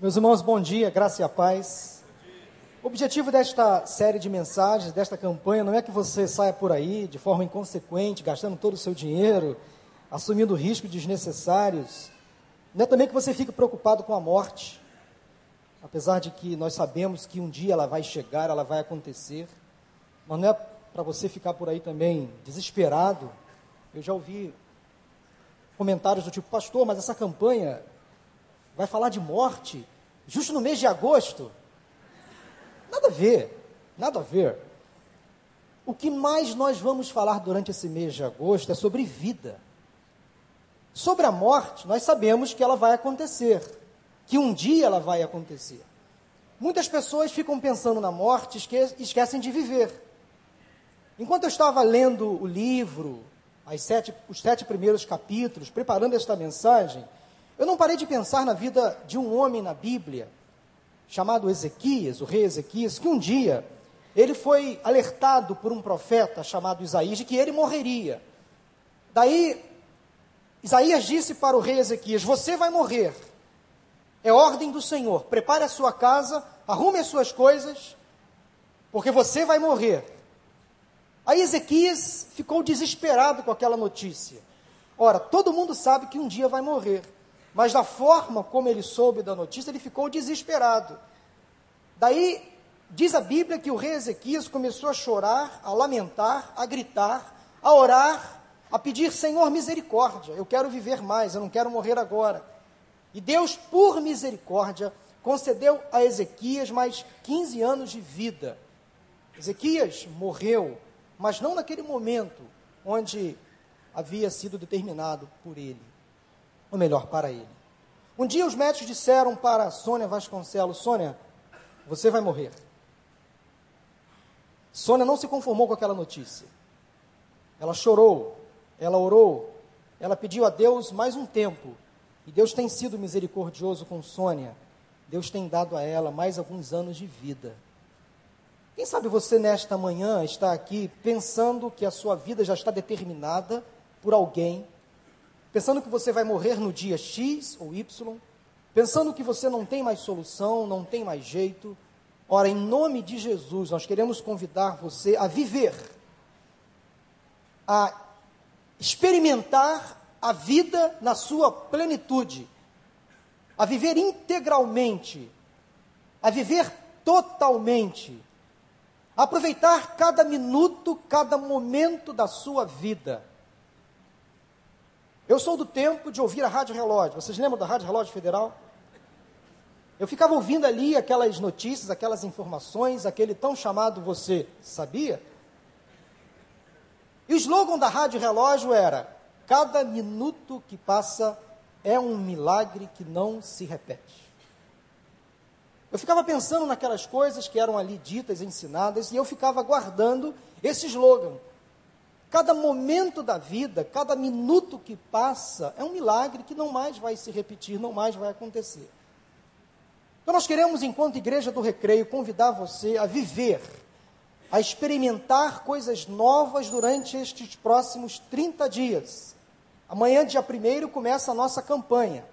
Meus irmãos, bom dia, graça e a paz. O objetivo desta série de mensagens, desta campanha, não é que você saia por aí de forma inconsequente, gastando todo o seu dinheiro, assumindo riscos desnecessários. Não é também que você fique preocupado com a morte, apesar de que nós sabemos que um dia ela vai chegar, ela vai acontecer. Mas não é para você ficar por aí também desesperado. Eu já ouvi comentários do tipo, pastor, mas essa campanha vai falar de morte justo no mês de agosto. Nada a ver, nada a ver. O que mais nós vamos falar durante esse mês de agosto é sobre vida. Sobre a morte, nós sabemos que ela vai acontecer, que um dia ela vai acontecer. Muitas pessoas ficam pensando na morte e esquecem de viver. Enquanto eu estava lendo o livro, sete, os sete primeiros capítulos, preparando esta mensagem, eu não parei de pensar na vida de um homem na Bíblia, chamado Ezequias, o rei Ezequias, que um dia ele foi alertado por um profeta chamado Isaías de que ele morreria. Daí, Isaías disse para o rei Ezequias: Você vai morrer. É ordem do Senhor. Prepare a sua casa, arrume as suas coisas, porque você vai morrer. Aí Ezequias ficou desesperado com aquela notícia. Ora, todo mundo sabe que um dia vai morrer mas da forma como ele soube da notícia, ele ficou desesperado. Daí, diz a Bíblia que o rei Ezequias começou a chorar, a lamentar, a gritar, a orar, a pedir: Senhor, misericórdia, eu quero viver mais, eu não quero morrer agora. E Deus, por misericórdia, concedeu a Ezequias mais 15 anos de vida. Ezequias morreu, mas não naquele momento onde havia sido determinado por ele ou melhor, para ele. Um dia os médicos disseram para Sônia Vasconcelos: Sônia, você vai morrer. Sônia não se conformou com aquela notícia. Ela chorou, ela orou, ela pediu a Deus mais um tempo. E Deus tem sido misericordioso com Sônia. Deus tem dado a ela mais alguns anos de vida. Quem sabe você nesta manhã está aqui pensando que a sua vida já está determinada por alguém pensando que você vai morrer no dia X ou Y, pensando que você não tem mais solução, não tem mais jeito. Ora, em nome de Jesus, nós queremos convidar você a viver, a experimentar a vida na sua plenitude, a viver integralmente, a viver totalmente, a aproveitar cada minuto, cada momento da sua vida eu sou do tempo de ouvir a Rádio Relógio. Vocês lembram da Rádio Relógio Federal? Eu ficava ouvindo ali aquelas notícias, aquelas informações, aquele tão chamado Você Sabia? E o slogan da Rádio Relógio era: Cada minuto que passa é um milagre que não se repete. Eu ficava pensando naquelas coisas que eram ali ditas, ensinadas, e eu ficava guardando esse slogan. Cada momento da vida, cada minuto que passa, é um milagre que não mais vai se repetir, não mais vai acontecer. Então, nós queremos, enquanto Igreja do Recreio, convidar você a viver, a experimentar coisas novas durante estes próximos 30 dias. Amanhã, dia 1 começa a nossa campanha.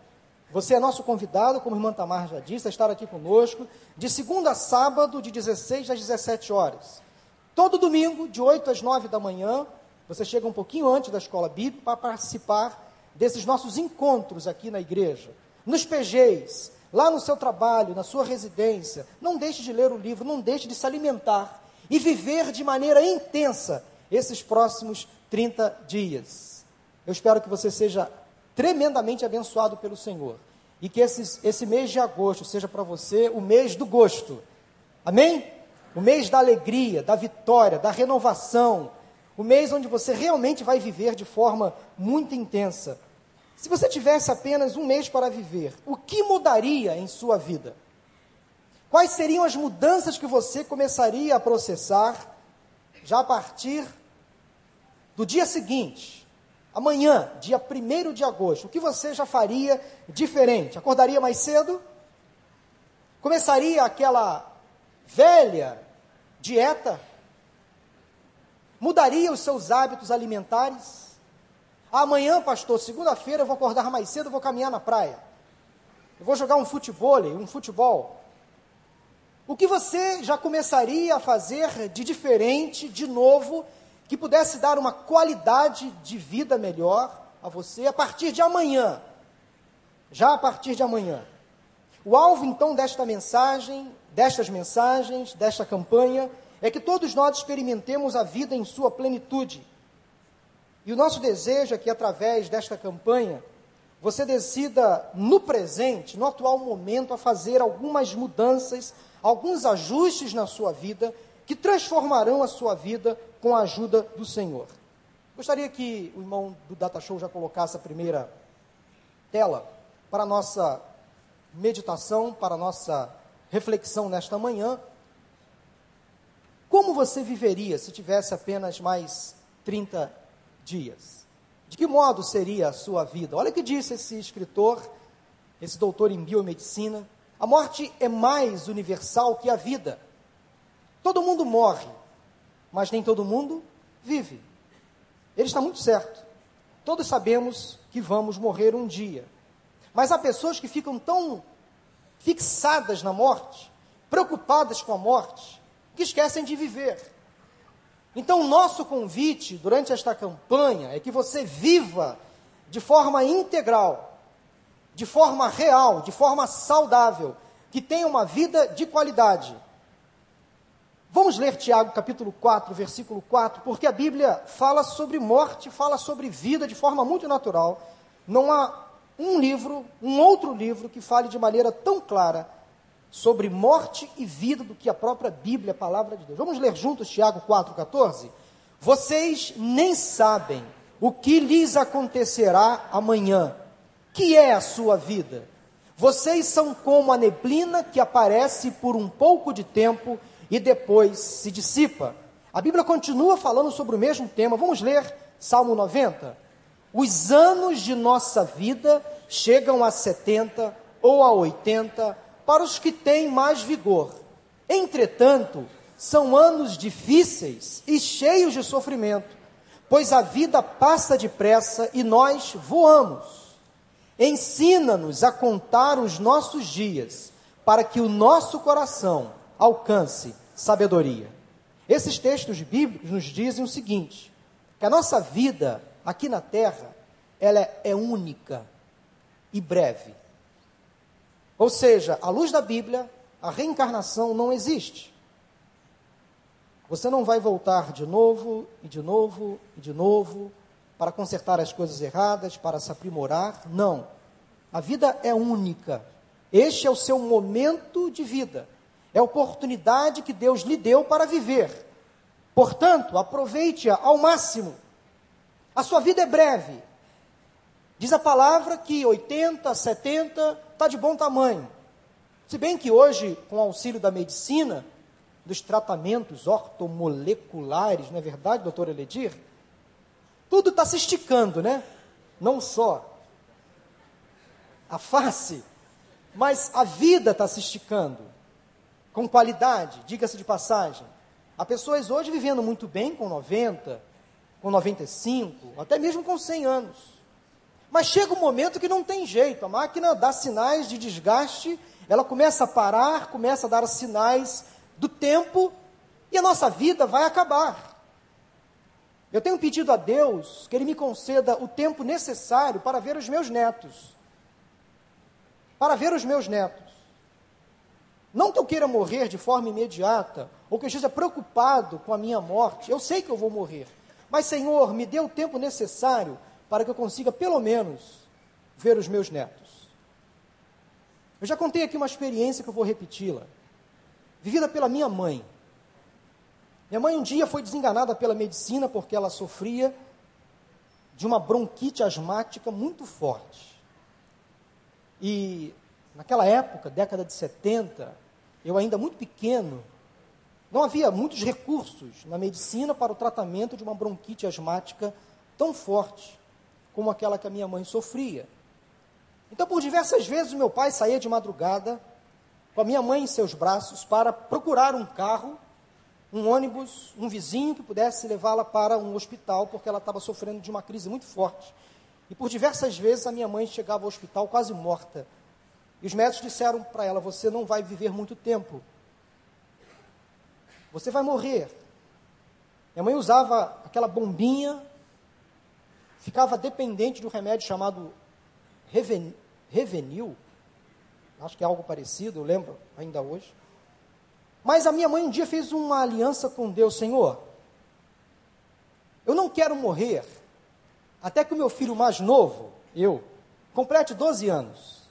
Você é nosso convidado, como a irmã Tamar já disse, a estar aqui conosco, de segunda a sábado, de 16 às 17 horas. Todo domingo, de 8 às 9 da manhã, você chega um pouquinho antes da escola bíblica para participar desses nossos encontros aqui na igreja. Nos PGs, lá no seu trabalho, na sua residência. Não deixe de ler o livro, não deixe de se alimentar e viver de maneira intensa esses próximos 30 dias. Eu espero que você seja tremendamente abençoado pelo Senhor e que esses, esse mês de agosto seja para você o mês do gosto. Amém? O mês da alegria, da vitória, da renovação, o mês onde você realmente vai viver de forma muito intensa. Se você tivesse apenas um mês para viver, o que mudaria em sua vida? Quais seriam as mudanças que você começaria a processar já a partir do dia seguinte? Amanhã, dia 1 de agosto, o que você já faria diferente? Acordaria mais cedo? Começaria aquela velha dieta Mudaria os seus hábitos alimentares? Amanhã, pastor, segunda-feira, eu vou acordar mais cedo, vou caminhar na praia. eu vou jogar um futebol, um futebol. O que você já começaria a fazer de diferente, de novo, que pudesse dar uma qualidade de vida melhor a você a partir de amanhã? Já a partir de amanhã. O alvo então desta mensagem, destas mensagens, desta campanha, é que todos nós experimentemos a vida em sua plenitude. E o nosso desejo é que através desta campanha você decida no presente, no atual momento, a fazer algumas mudanças, alguns ajustes na sua vida que transformarão a sua vida com a ajuda do Senhor. Gostaria que o irmão do Data Show já colocasse a primeira tela para a nossa meditação, para a nossa reflexão nesta manhã. Como você viveria se tivesse apenas mais 30 dias? De que modo seria a sua vida? Olha o que disse esse escritor, esse doutor em biomedicina. A morte é mais universal que a vida. Todo mundo morre, mas nem todo mundo vive. Ele está muito certo. Todos sabemos que vamos morrer um dia. Mas há pessoas que ficam tão fixadas na morte, preocupadas com a morte, que esquecem de viver. Então, o nosso convite durante esta campanha é que você viva de forma integral, de forma real, de forma saudável, que tenha uma vida de qualidade. Vamos ler Tiago capítulo 4, versículo 4, porque a Bíblia fala sobre morte, fala sobre vida de forma muito natural. Não há um livro, um outro livro que fale de maneira tão clara sobre morte e vida do que a própria Bíblia, a palavra de Deus. Vamos ler juntos Tiago 4,14? Vocês nem sabem o que lhes acontecerá amanhã, que é a sua vida. Vocês são como a neblina que aparece por um pouco de tempo e depois se dissipa. A Bíblia continua falando sobre o mesmo tema. Vamos ler Salmo 90. Os anos de nossa vida chegam a 70 ou a 80 para os que têm mais vigor. Entretanto, são anos difíceis e cheios de sofrimento, pois a vida passa depressa e nós voamos. Ensina-nos a contar os nossos dias, para que o nosso coração alcance sabedoria. Esses textos bíblicos nos dizem o seguinte: que a nossa vida aqui na terra, ela é única e breve. Ou seja, à luz da Bíblia, a reencarnação não existe. Você não vai voltar de novo e de novo e de novo para consertar as coisas erradas, para se aprimorar. Não. A vida é única. Este é o seu momento de vida. É a oportunidade que Deus lhe deu para viver. Portanto, aproveite-a ao máximo. A sua vida é breve. Diz a palavra que 80, 70 está de bom tamanho. Se bem que hoje, com auxílio da medicina, dos tratamentos ortomoleculares, não é verdade, doutor Eledir? Tudo está se esticando, né? Não só a face, mas a vida está se esticando. Com qualidade, diga-se de passagem. Há pessoas hoje vivendo muito bem com 90, com 95, até mesmo com 100 anos. Mas chega um momento que não tem jeito, a máquina dá sinais de desgaste, ela começa a parar, começa a dar sinais do tempo e a nossa vida vai acabar. Eu tenho pedido a Deus que Ele me conceda o tempo necessário para ver os meus netos. Para ver os meus netos. Não que eu queira morrer de forma imediata, ou que eu esteja preocupado com a minha morte. Eu sei que eu vou morrer. Mas, Senhor, me dê o tempo necessário para que eu consiga, pelo menos, ver os meus netos. Eu já contei aqui uma experiência que eu vou repeti-la, vivida pela minha mãe. Minha mãe um dia foi desenganada pela medicina porque ela sofria de uma bronquite asmática muito forte. E naquela época, década de 70, eu ainda muito pequeno, não havia muitos recursos na medicina para o tratamento de uma bronquite asmática tão forte como aquela que a minha mãe sofria. Então, por diversas vezes, meu pai saía de madrugada com a minha mãe em seus braços para procurar um carro, um ônibus, um vizinho que pudesse levá-la para um hospital, porque ela estava sofrendo de uma crise muito forte. E por diversas vezes a minha mãe chegava ao hospital quase morta, E os médicos disseram para ela: Você não vai viver muito tempo. Você vai morrer. Minha mãe usava aquela bombinha, ficava dependente de um remédio chamado Reven, Revenil. Acho que é algo parecido, eu lembro ainda hoje. Mas a minha mãe um dia fez uma aliança com Deus, Senhor. Eu não quero morrer até que o meu filho mais novo, eu, complete 12 anos.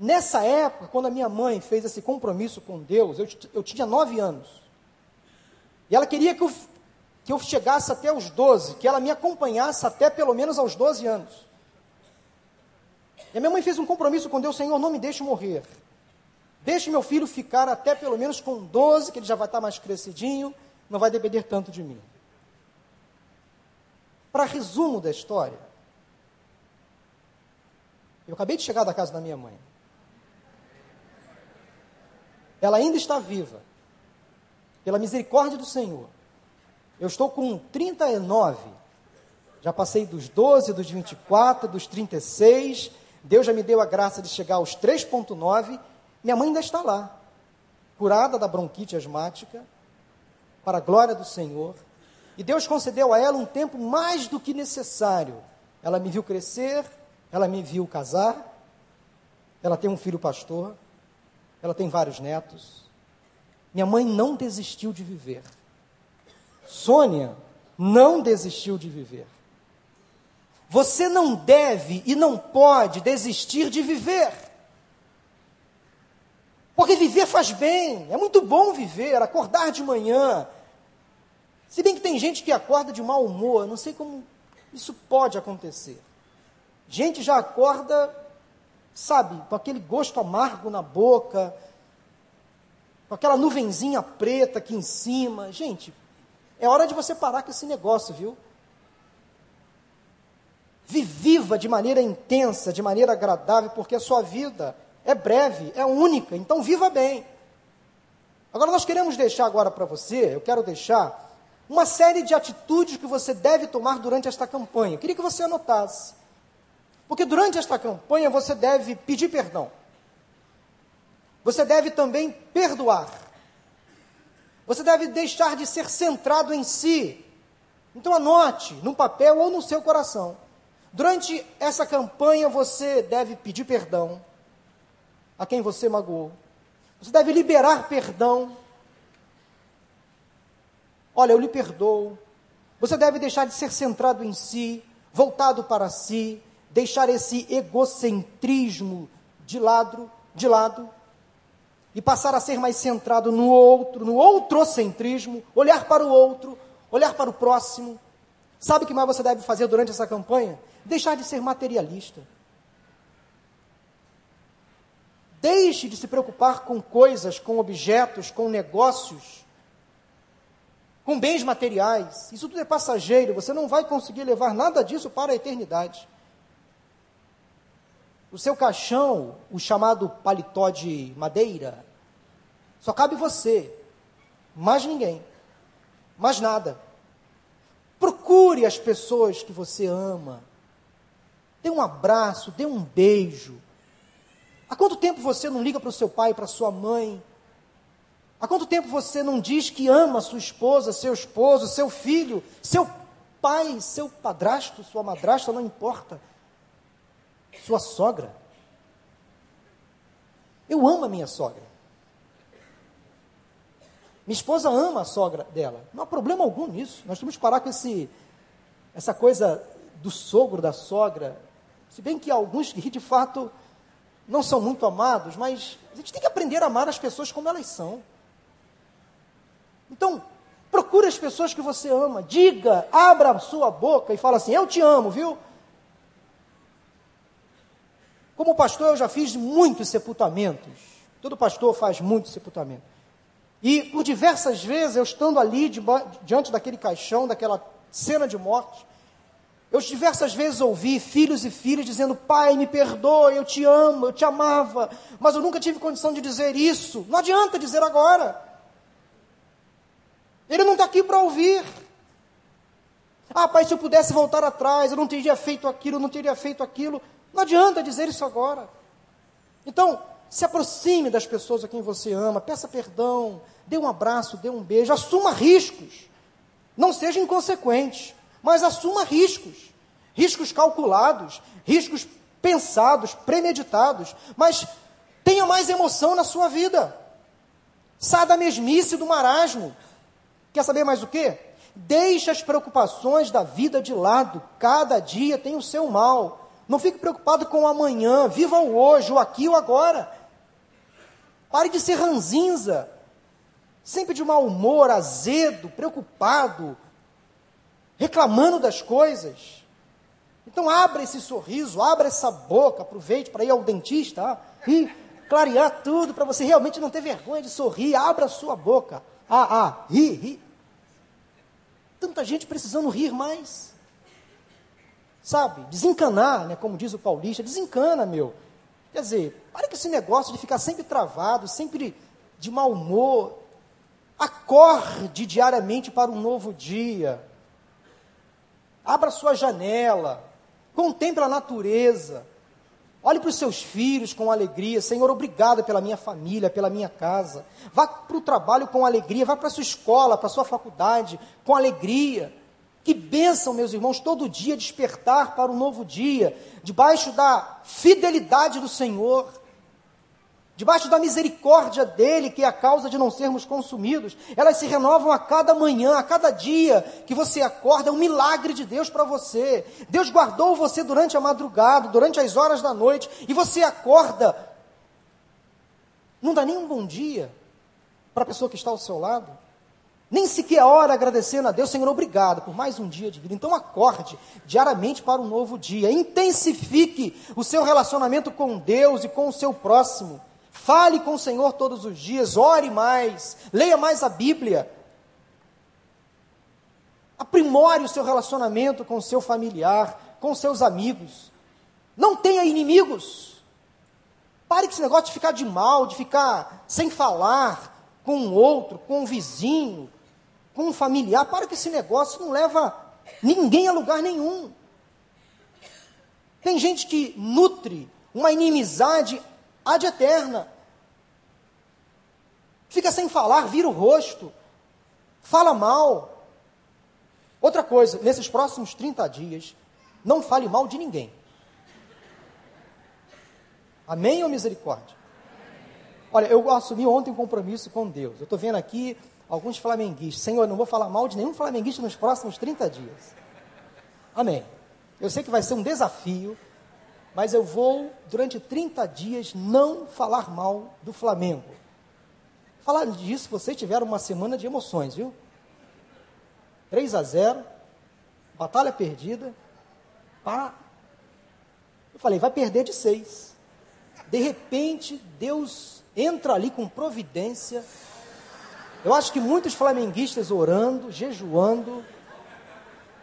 Nessa época, quando a minha mãe fez esse compromisso com Deus, eu, eu tinha 9 anos. E ela queria que eu, que eu chegasse até os 12, que ela me acompanhasse até pelo menos aos 12 anos. E a minha mãe fez um compromisso com Deus, Senhor, não me deixe morrer. Deixe meu filho ficar até pelo menos com 12, que ele já vai estar mais crescidinho, não vai depender tanto de mim. Para resumo da história, eu acabei de chegar da casa da minha mãe. Ela ainda está viva, pela misericórdia do Senhor. Eu estou com 39, já passei dos 12, dos 24, dos 36. Deus já me deu a graça de chegar aos 3,9. Minha mãe ainda está lá, curada da bronquite asmática, para a glória do Senhor. E Deus concedeu a ela um tempo mais do que necessário. Ela me viu crescer, ela me viu casar, ela tem um filho pastor, ela tem vários netos. Minha mãe não desistiu de viver. Sônia não desistiu de viver. Você não deve e não pode desistir de viver. Porque viver faz bem, é muito bom viver, acordar de manhã, se bem que tem gente que acorda de mau humor, não sei como isso pode acontecer. Gente já acorda, sabe, com aquele gosto amargo na boca, com aquela nuvenzinha preta aqui em cima. Gente, é hora de você parar com esse negócio, viu? Viva de maneira intensa, de maneira agradável, porque a sua vida é breve, é única, então viva bem. Agora nós queremos deixar agora para você, eu quero deixar uma série de atitudes que você deve tomar durante esta campanha. queria que você anotasse. Porque durante esta campanha você deve pedir perdão. Você deve também perdoar. Você deve deixar de ser centrado em si. Então anote no papel ou no seu coração. Durante essa campanha você deve pedir perdão a quem você magoou. Você deve liberar perdão Olha, eu lhe perdoo. Você deve deixar de ser centrado em si, voltado para si, deixar esse egocentrismo de lado, de lado e passar a ser mais centrado no outro, no outrocentrismo, olhar para o outro, olhar para o próximo. Sabe o que mais você deve fazer durante essa campanha? Deixar de ser materialista. Deixe de se preocupar com coisas, com objetos, com negócios com bens materiais. Isso tudo é passageiro, você não vai conseguir levar nada disso para a eternidade. O seu caixão, o chamado paletó de madeira, só cabe você, mais ninguém, mais nada. Procure as pessoas que você ama. Dê um abraço, dê um beijo. Há quanto tempo você não liga para o seu pai, para sua mãe? Há quanto tempo você não diz que ama sua esposa, seu esposo, seu filho, seu pai, seu padrasto, sua madrasta, não importa. Sua sogra. Eu amo a minha sogra. Minha esposa ama a sogra dela. Não há problema algum nisso. Nós temos que parar com esse, essa coisa do sogro, da sogra. Se bem que alguns que de fato não são muito amados, mas a gente tem que aprender a amar as pessoas como elas são. Então, procure as pessoas que você ama, diga, abra a sua boca e fala assim: Eu te amo, viu? Como pastor, eu já fiz muitos sepultamentos. Todo pastor faz muitos sepultamentos. E por diversas vezes, eu estando ali diante daquele caixão, daquela cena de morte, eu diversas vezes ouvi filhos e filhas dizendo: Pai, me perdoe, eu te amo, eu te amava, mas eu nunca tive condição de dizer isso. Não adianta dizer agora. Ele não está aqui para ouvir. Ah, pai, se eu pudesse voltar atrás, eu não teria feito aquilo, eu não teria feito aquilo. Não adianta dizer isso agora. Então, se aproxime das pessoas a quem você ama, peça perdão, dê um abraço, dê um beijo, assuma riscos. Não seja inconsequente, mas assuma riscos. Riscos calculados, riscos pensados, premeditados, mas tenha mais emoção na sua vida. Saia da mesmice do marasmo. Quer saber mais o quê? Deixe as preocupações da vida de lado. Cada dia tem o seu mal. Não fique preocupado com o amanhã. Viva o hoje, o aqui, o agora. Pare de ser ranzinza. Sempre de mau humor, azedo, preocupado, reclamando das coisas. Então abra esse sorriso, abra essa boca, aproveite para ir ao dentista e clarear tudo para você realmente não ter vergonha de sorrir. Abra a sua boca. Ah, ah, ri, ri. Tanta gente precisando rir mais. Sabe? Desencanar, né, como diz o paulista, desencana, meu. Quer dizer, para com esse negócio de ficar sempre travado, sempre de mau humor. Acorde diariamente para um novo dia. Abra sua janela. Contemple a natureza. Olhe para os seus filhos com alegria. Senhor, obrigado pela minha família, pela minha casa. Vá para o trabalho com alegria. Vá para a sua escola, para a sua faculdade com alegria. Que bênção, meus irmãos, todo dia despertar para um novo dia, debaixo da fidelidade do Senhor debaixo da misericórdia dele, que é a causa de não sermos consumidos, elas se renovam a cada manhã, a cada dia que você acorda, é um milagre de Deus para você. Deus guardou você durante a madrugada, durante as horas da noite, e você acorda. Não dá nem um bom dia para a pessoa que está ao seu lado. Nem sequer a hora agradecendo a Deus, Senhor, obrigado por mais um dia de vida. Então acorde diariamente para um novo dia. Intensifique o seu relacionamento com Deus e com o seu próximo. Fale com o Senhor todos os dias, ore mais, leia mais a Bíblia. Aprimore o seu relacionamento com o seu familiar, com seus amigos. Não tenha inimigos. Pare com esse negócio de ficar de mal, de ficar sem falar com um outro, com um vizinho, com um familiar. Pare com esse negócio, não leva ninguém a lugar nenhum. Tem gente que nutre uma inimizade ad eterna fica sem falar, vira o rosto, fala mal. Outra coisa, nesses próximos 30 dias, não fale mal de ninguém. Amém ou misericórdia? Olha, eu assumi ontem um compromisso com Deus. Eu estou vendo aqui alguns flamenguistas. Senhor, eu não vou falar mal de nenhum flamenguista nos próximos 30 dias. Amém. Eu sei que vai ser um desafio, mas eu vou, durante 30 dias, não falar mal do Flamengo. Falar disso, vocês tiveram uma semana de emoções, viu? 3 a 0, batalha perdida. Pá. Eu falei, vai perder de 6. De repente, Deus entra ali com providência. Eu acho que muitos flamenguistas orando, jejuando.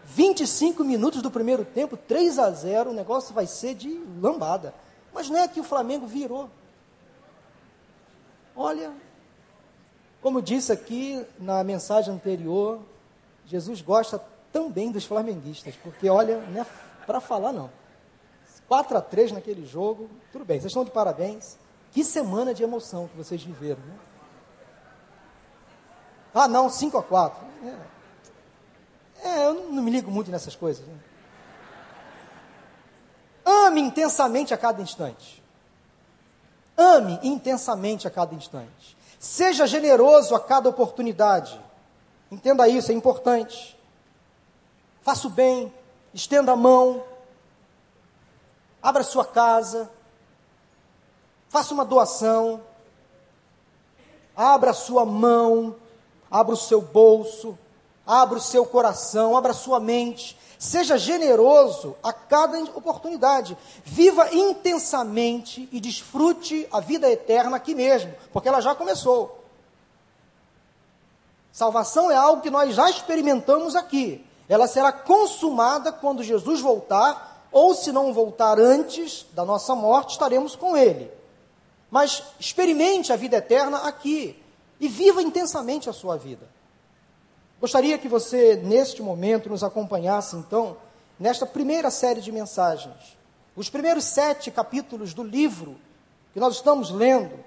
25 minutos do primeiro tempo, 3 a 0, o negócio vai ser de lambada. Mas não é que o Flamengo virou. Olha, como disse aqui na mensagem anterior, Jesus gosta também dos flamenguistas, porque olha, não é para falar não. 4 a 3 naquele jogo, tudo bem, vocês estão de parabéns. Que semana de emoção que vocês viveram, né? Ah, não, 5 a 4. É, eu não, me ligo muito nessas coisas. Né? Ame intensamente a cada instante. Ame intensamente a cada instante. Seja generoso a cada oportunidade. Entenda isso, é importante. Faça o bem, estenda a mão, abra sua casa, faça uma doação, abra sua mão, abra o seu bolso, abra o seu coração, abra a sua mente, Seja generoso a cada oportunidade. Viva intensamente e desfrute a vida eterna aqui mesmo, porque ela já começou. Salvação é algo que nós já experimentamos aqui. Ela será consumada quando Jesus voltar, ou se não voltar antes da nossa morte, estaremos com Ele. Mas experimente a vida eterna aqui e viva intensamente a sua vida. Gostaria que você, neste momento, nos acompanhasse, então, nesta primeira série de mensagens. Os primeiros sete capítulos do livro que nós estamos lendo,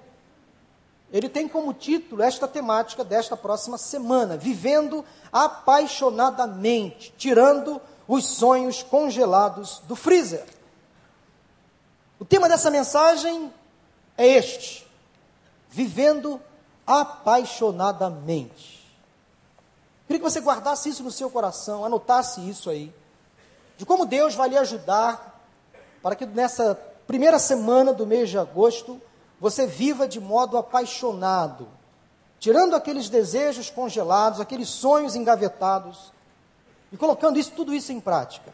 ele tem como título esta temática desta próxima semana: Vivendo apaixonadamente, tirando os sonhos congelados do freezer. O tema dessa mensagem é este: Vivendo apaixonadamente. Queria que você guardasse isso no seu coração, anotasse isso aí, de como Deus vai lhe ajudar para que nessa primeira semana do mês de agosto você viva de modo apaixonado, tirando aqueles desejos congelados, aqueles sonhos engavetados e colocando isso, tudo isso em prática.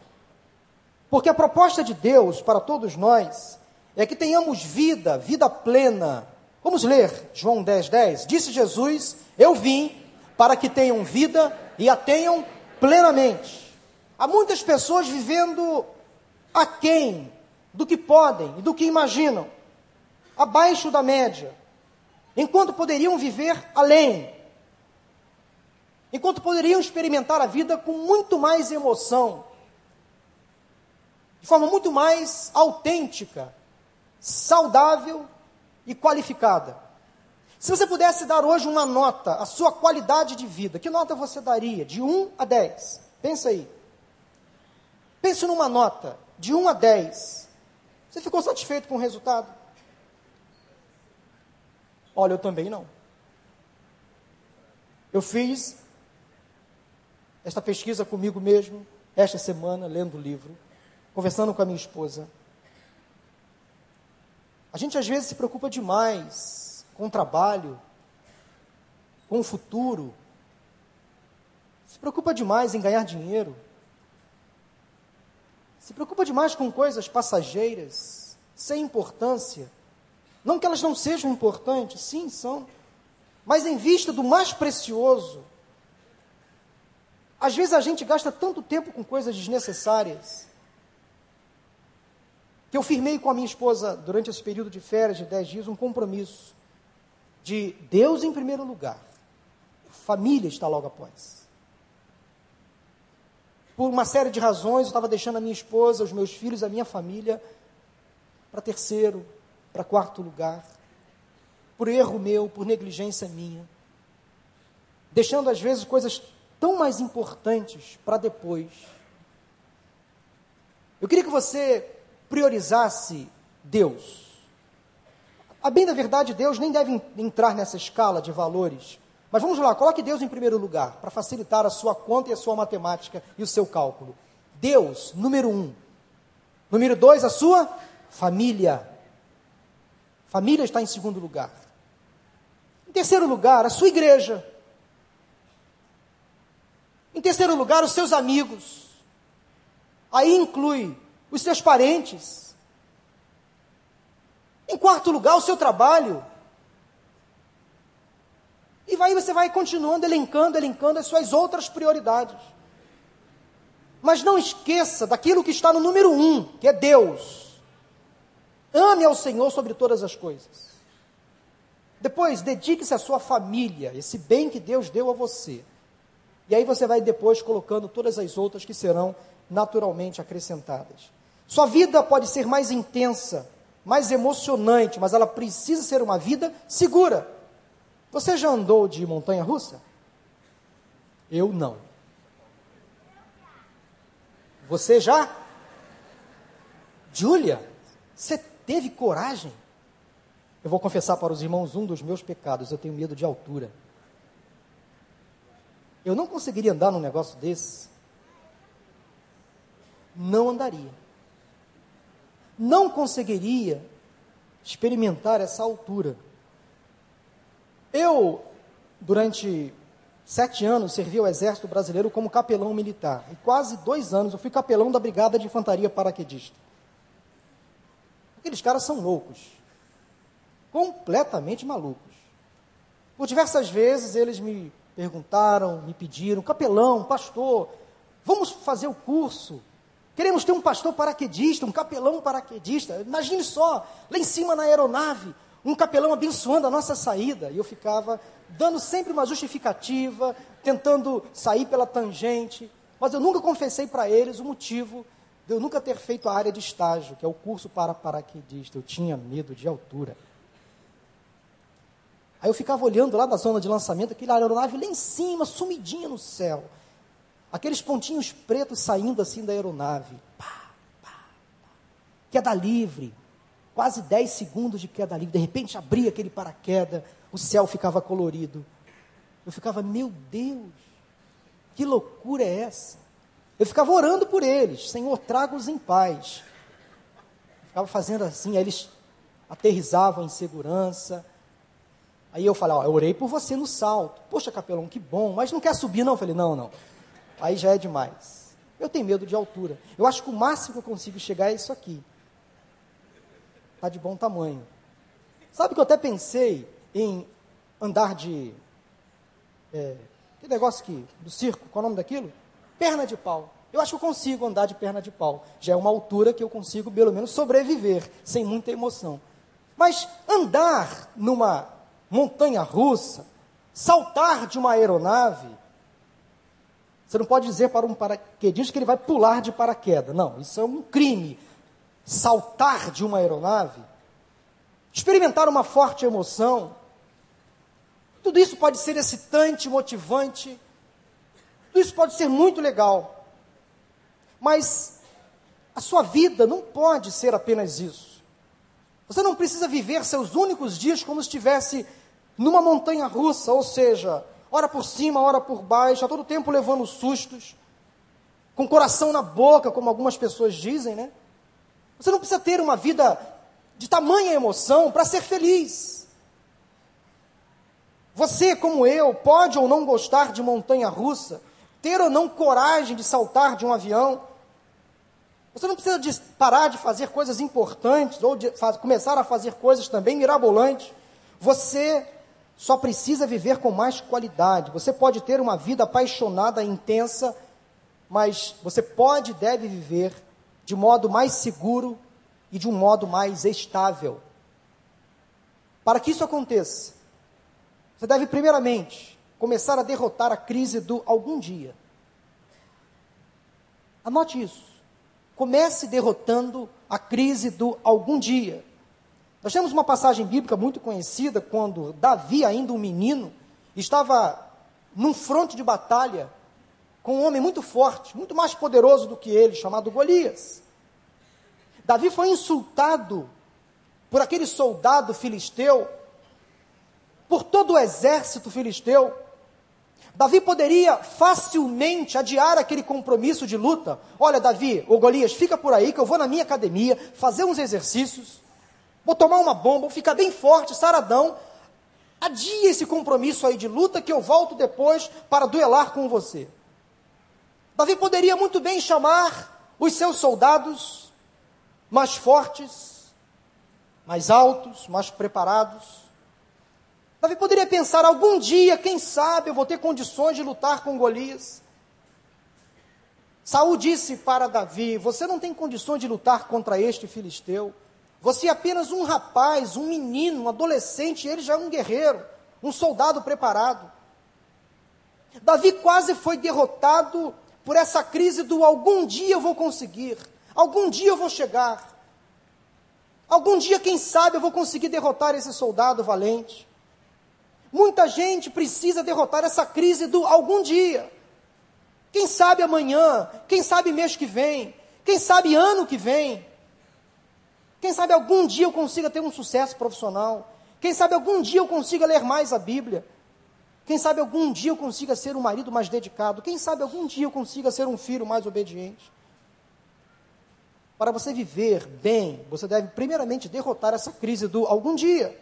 Porque a proposta de Deus para todos nós é que tenhamos vida, vida plena. Vamos ler João 10, 10. Disse Jesus: Eu vim para que tenham vida e a tenham plenamente. Há muitas pessoas vivendo aquém do que podem e do que imaginam, abaixo da média, enquanto poderiam viver além, enquanto poderiam experimentar a vida com muito mais emoção, de forma muito mais autêntica, saudável e qualificada. Se você pudesse dar hoje uma nota, a sua qualidade de vida, que nota você daria? De 1 a 10. Pensa aí. Pense numa nota, de 1 a 10. Você ficou satisfeito com o resultado? Olha, eu também não. Eu fiz esta pesquisa comigo mesmo, esta semana, lendo o livro, conversando com a minha esposa. A gente às vezes se preocupa demais com o trabalho, com o futuro, se preocupa demais em ganhar dinheiro, se preocupa demais com coisas passageiras, sem importância. Não que elas não sejam importantes, sim, são. Mas em vista do mais precioso, às vezes a gente gasta tanto tempo com coisas desnecessárias, que eu firmei com a minha esposa, durante esse período de férias de 10 dias, um compromisso de Deus em primeiro lugar, família está logo após. Por uma série de razões, eu estava deixando a minha esposa, os meus filhos, a minha família para terceiro, para quarto lugar, por erro meu, por negligência minha, deixando às vezes coisas tão mais importantes para depois. Eu queria que você priorizasse Deus. A bem da verdade, Deus nem deve entrar nessa escala de valores mas vamos lá, coloque Deus em primeiro lugar, para facilitar a sua conta e a sua matemática e o seu cálculo. Deus, número um. Número dois, a sua família. Família está em segundo lugar. Em terceiro lugar, a sua igreja. Em terceiro lugar, os seus amigos. Aí inclui os seus parentes. Em quarto lugar, o seu trabalho. E vai, você vai continuando elencando, elencando as suas outras prioridades. Mas não esqueça daquilo que está no número um, que é Deus. Ame ao Senhor sobre todas as coisas. Depois, dedique-se à sua família, esse bem que Deus deu a você. E aí você vai depois colocando todas as outras que serão naturalmente acrescentadas. Sua vida pode ser mais intensa, mais emocionante, mas ela precisa ser uma vida segura. Você já andou de montanha russa? Eu não. Você já? Júlia, você teve coragem? Eu vou confessar para os irmãos um dos meus pecados, eu tenho medo de altura. Eu não conseguiria andar num negócio desse. Não andaria. Não conseguiria experimentar essa altura. Eu, durante sete anos, servi ao Exército Brasileiro como capelão militar. E quase dois anos eu fui capelão da Brigada de Infantaria Paraquedista. Aqueles caras são loucos. Completamente malucos. Por diversas vezes eles me perguntaram, me pediram, capelão, pastor, vamos fazer o curso. Queremos ter um pastor paraquedista, um capelão paraquedista. Imagine só, lá em cima na aeronave, um capelão abençoando a nossa saída. E eu ficava dando sempre uma justificativa, tentando sair pela tangente. Mas eu nunca confessei para eles o motivo de eu nunca ter feito a área de estágio, que é o curso para paraquedista. Eu tinha medo de altura. Aí eu ficava olhando lá na zona de lançamento, aquela aeronave lá em cima, sumidinha no céu. Aqueles pontinhos pretos saindo assim da aeronave. Pá, pá, pá. Queda livre. Quase 10 segundos de queda livre. De repente abria aquele paraquedas, o céu ficava colorido. Eu ficava, meu Deus, que loucura é essa? Eu ficava orando por eles, Senhor, traga-os em paz. Eu ficava fazendo assim, aí eles aterrizavam em segurança. Aí eu falei, ó, eu orei por você no salto. Poxa, capelão, que bom, mas não quer subir não? Eu falei, não, não. Aí já é demais. Eu tenho medo de altura. Eu acho que o máximo que eu consigo chegar é isso aqui. Está de bom tamanho. Sabe que eu até pensei em andar de. É, que negócio aqui, do circo, qual é o nome daquilo? Perna de pau. Eu acho que eu consigo andar de perna de pau. Já é uma altura que eu consigo, pelo menos, sobreviver, sem muita emoção. Mas andar numa montanha russa, saltar de uma aeronave. Você não pode dizer para um paraquedista que ele vai pular de paraquedas. Não, isso é um crime. Saltar de uma aeronave, experimentar uma forte emoção, tudo isso pode ser excitante, motivante, tudo isso pode ser muito legal. Mas a sua vida não pode ser apenas isso. Você não precisa viver seus únicos dias como se estivesse numa montanha russa, ou seja, ora por cima, ora por baixo, a todo tempo levando sustos, com coração na boca, como algumas pessoas dizem, né? Você não precisa ter uma vida de tamanha emoção para ser feliz. Você, como eu, pode ou não gostar de montanha russa, ter ou não coragem de saltar de um avião. Você não precisa de parar de fazer coisas importantes ou de começar a fazer coisas também mirabolantes. Você só precisa viver com mais qualidade. Você pode ter uma vida apaixonada, intensa, mas você pode e deve viver de modo mais seguro e de um modo mais estável. Para que isso aconteça, você deve, primeiramente, começar a derrotar a crise do algum dia. Anote isso. Comece derrotando a crise do algum dia. Nós temos uma passagem bíblica muito conhecida quando Davi, ainda um menino, estava num fronte de batalha com um homem muito forte, muito mais poderoso do que ele, chamado Golias. Davi foi insultado por aquele soldado filisteu, por todo o exército filisteu. Davi poderia facilmente adiar aquele compromisso de luta. Olha, Davi, ô Golias, fica por aí que eu vou na minha academia fazer uns exercícios. Vou tomar uma bomba, vou ficar bem forte, saradão. Adia esse compromisso aí de luta que eu volto depois para duelar com você. Davi poderia muito bem chamar os seus soldados mais fortes, mais altos, mais preparados. Davi poderia pensar: algum dia, quem sabe, eu vou ter condições de lutar com Golias. Saul disse para Davi: Você não tem condições de lutar contra este filisteu. Você é apenas um rapaz, um menino, um adolescente, ele já é um guerreiro, um soldado preparado. Davi quase foi derrotado por essa crise do algum dia eu vou conseguir, algum dia eu vou chegar. Algum dia, quem sabe, eu vou conseguir derrotar esse soldado valente. Muita gente precisa derrotar essa crise do algum dia. Quem sabe amanhã, quem sabe mês que vem, quem sabe ano que vem. Quem sabe algum dia eu consiga ter um sucesso profissional. Quem sabe algum dia eu consiga ler mais a Bíblia. Quem sabe algum dia eu consiga ser um marido mais dedicado. Quem sabe algum dia eu consiga ser um filho mais obediente. Para você viver bem, você deve primeiramente derrotar essa crise do algum dia.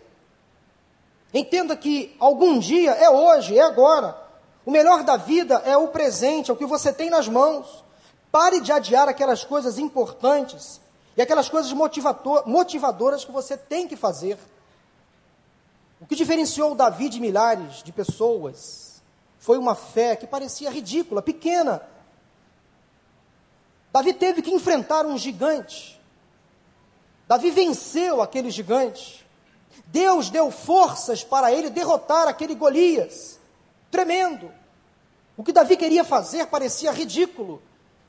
Entenda que algum dia é hoje, é agora. O melhor da vida é o presente, é o que você tem nas mãos. Pare de adiar aquelas coisas importantes e aquelas coisas motivadoras que você tem que fazer. O que diferenciou Davi de milhares de pessoas foi uma fé que parecia ridícula, pequena. Davi teve que enfrentar um gigante. Davi venceu aquele gigante. Deus deu forças para ele derrotar aquele Golias. Tremendo. O que Davi queria fazer parecia ridículo.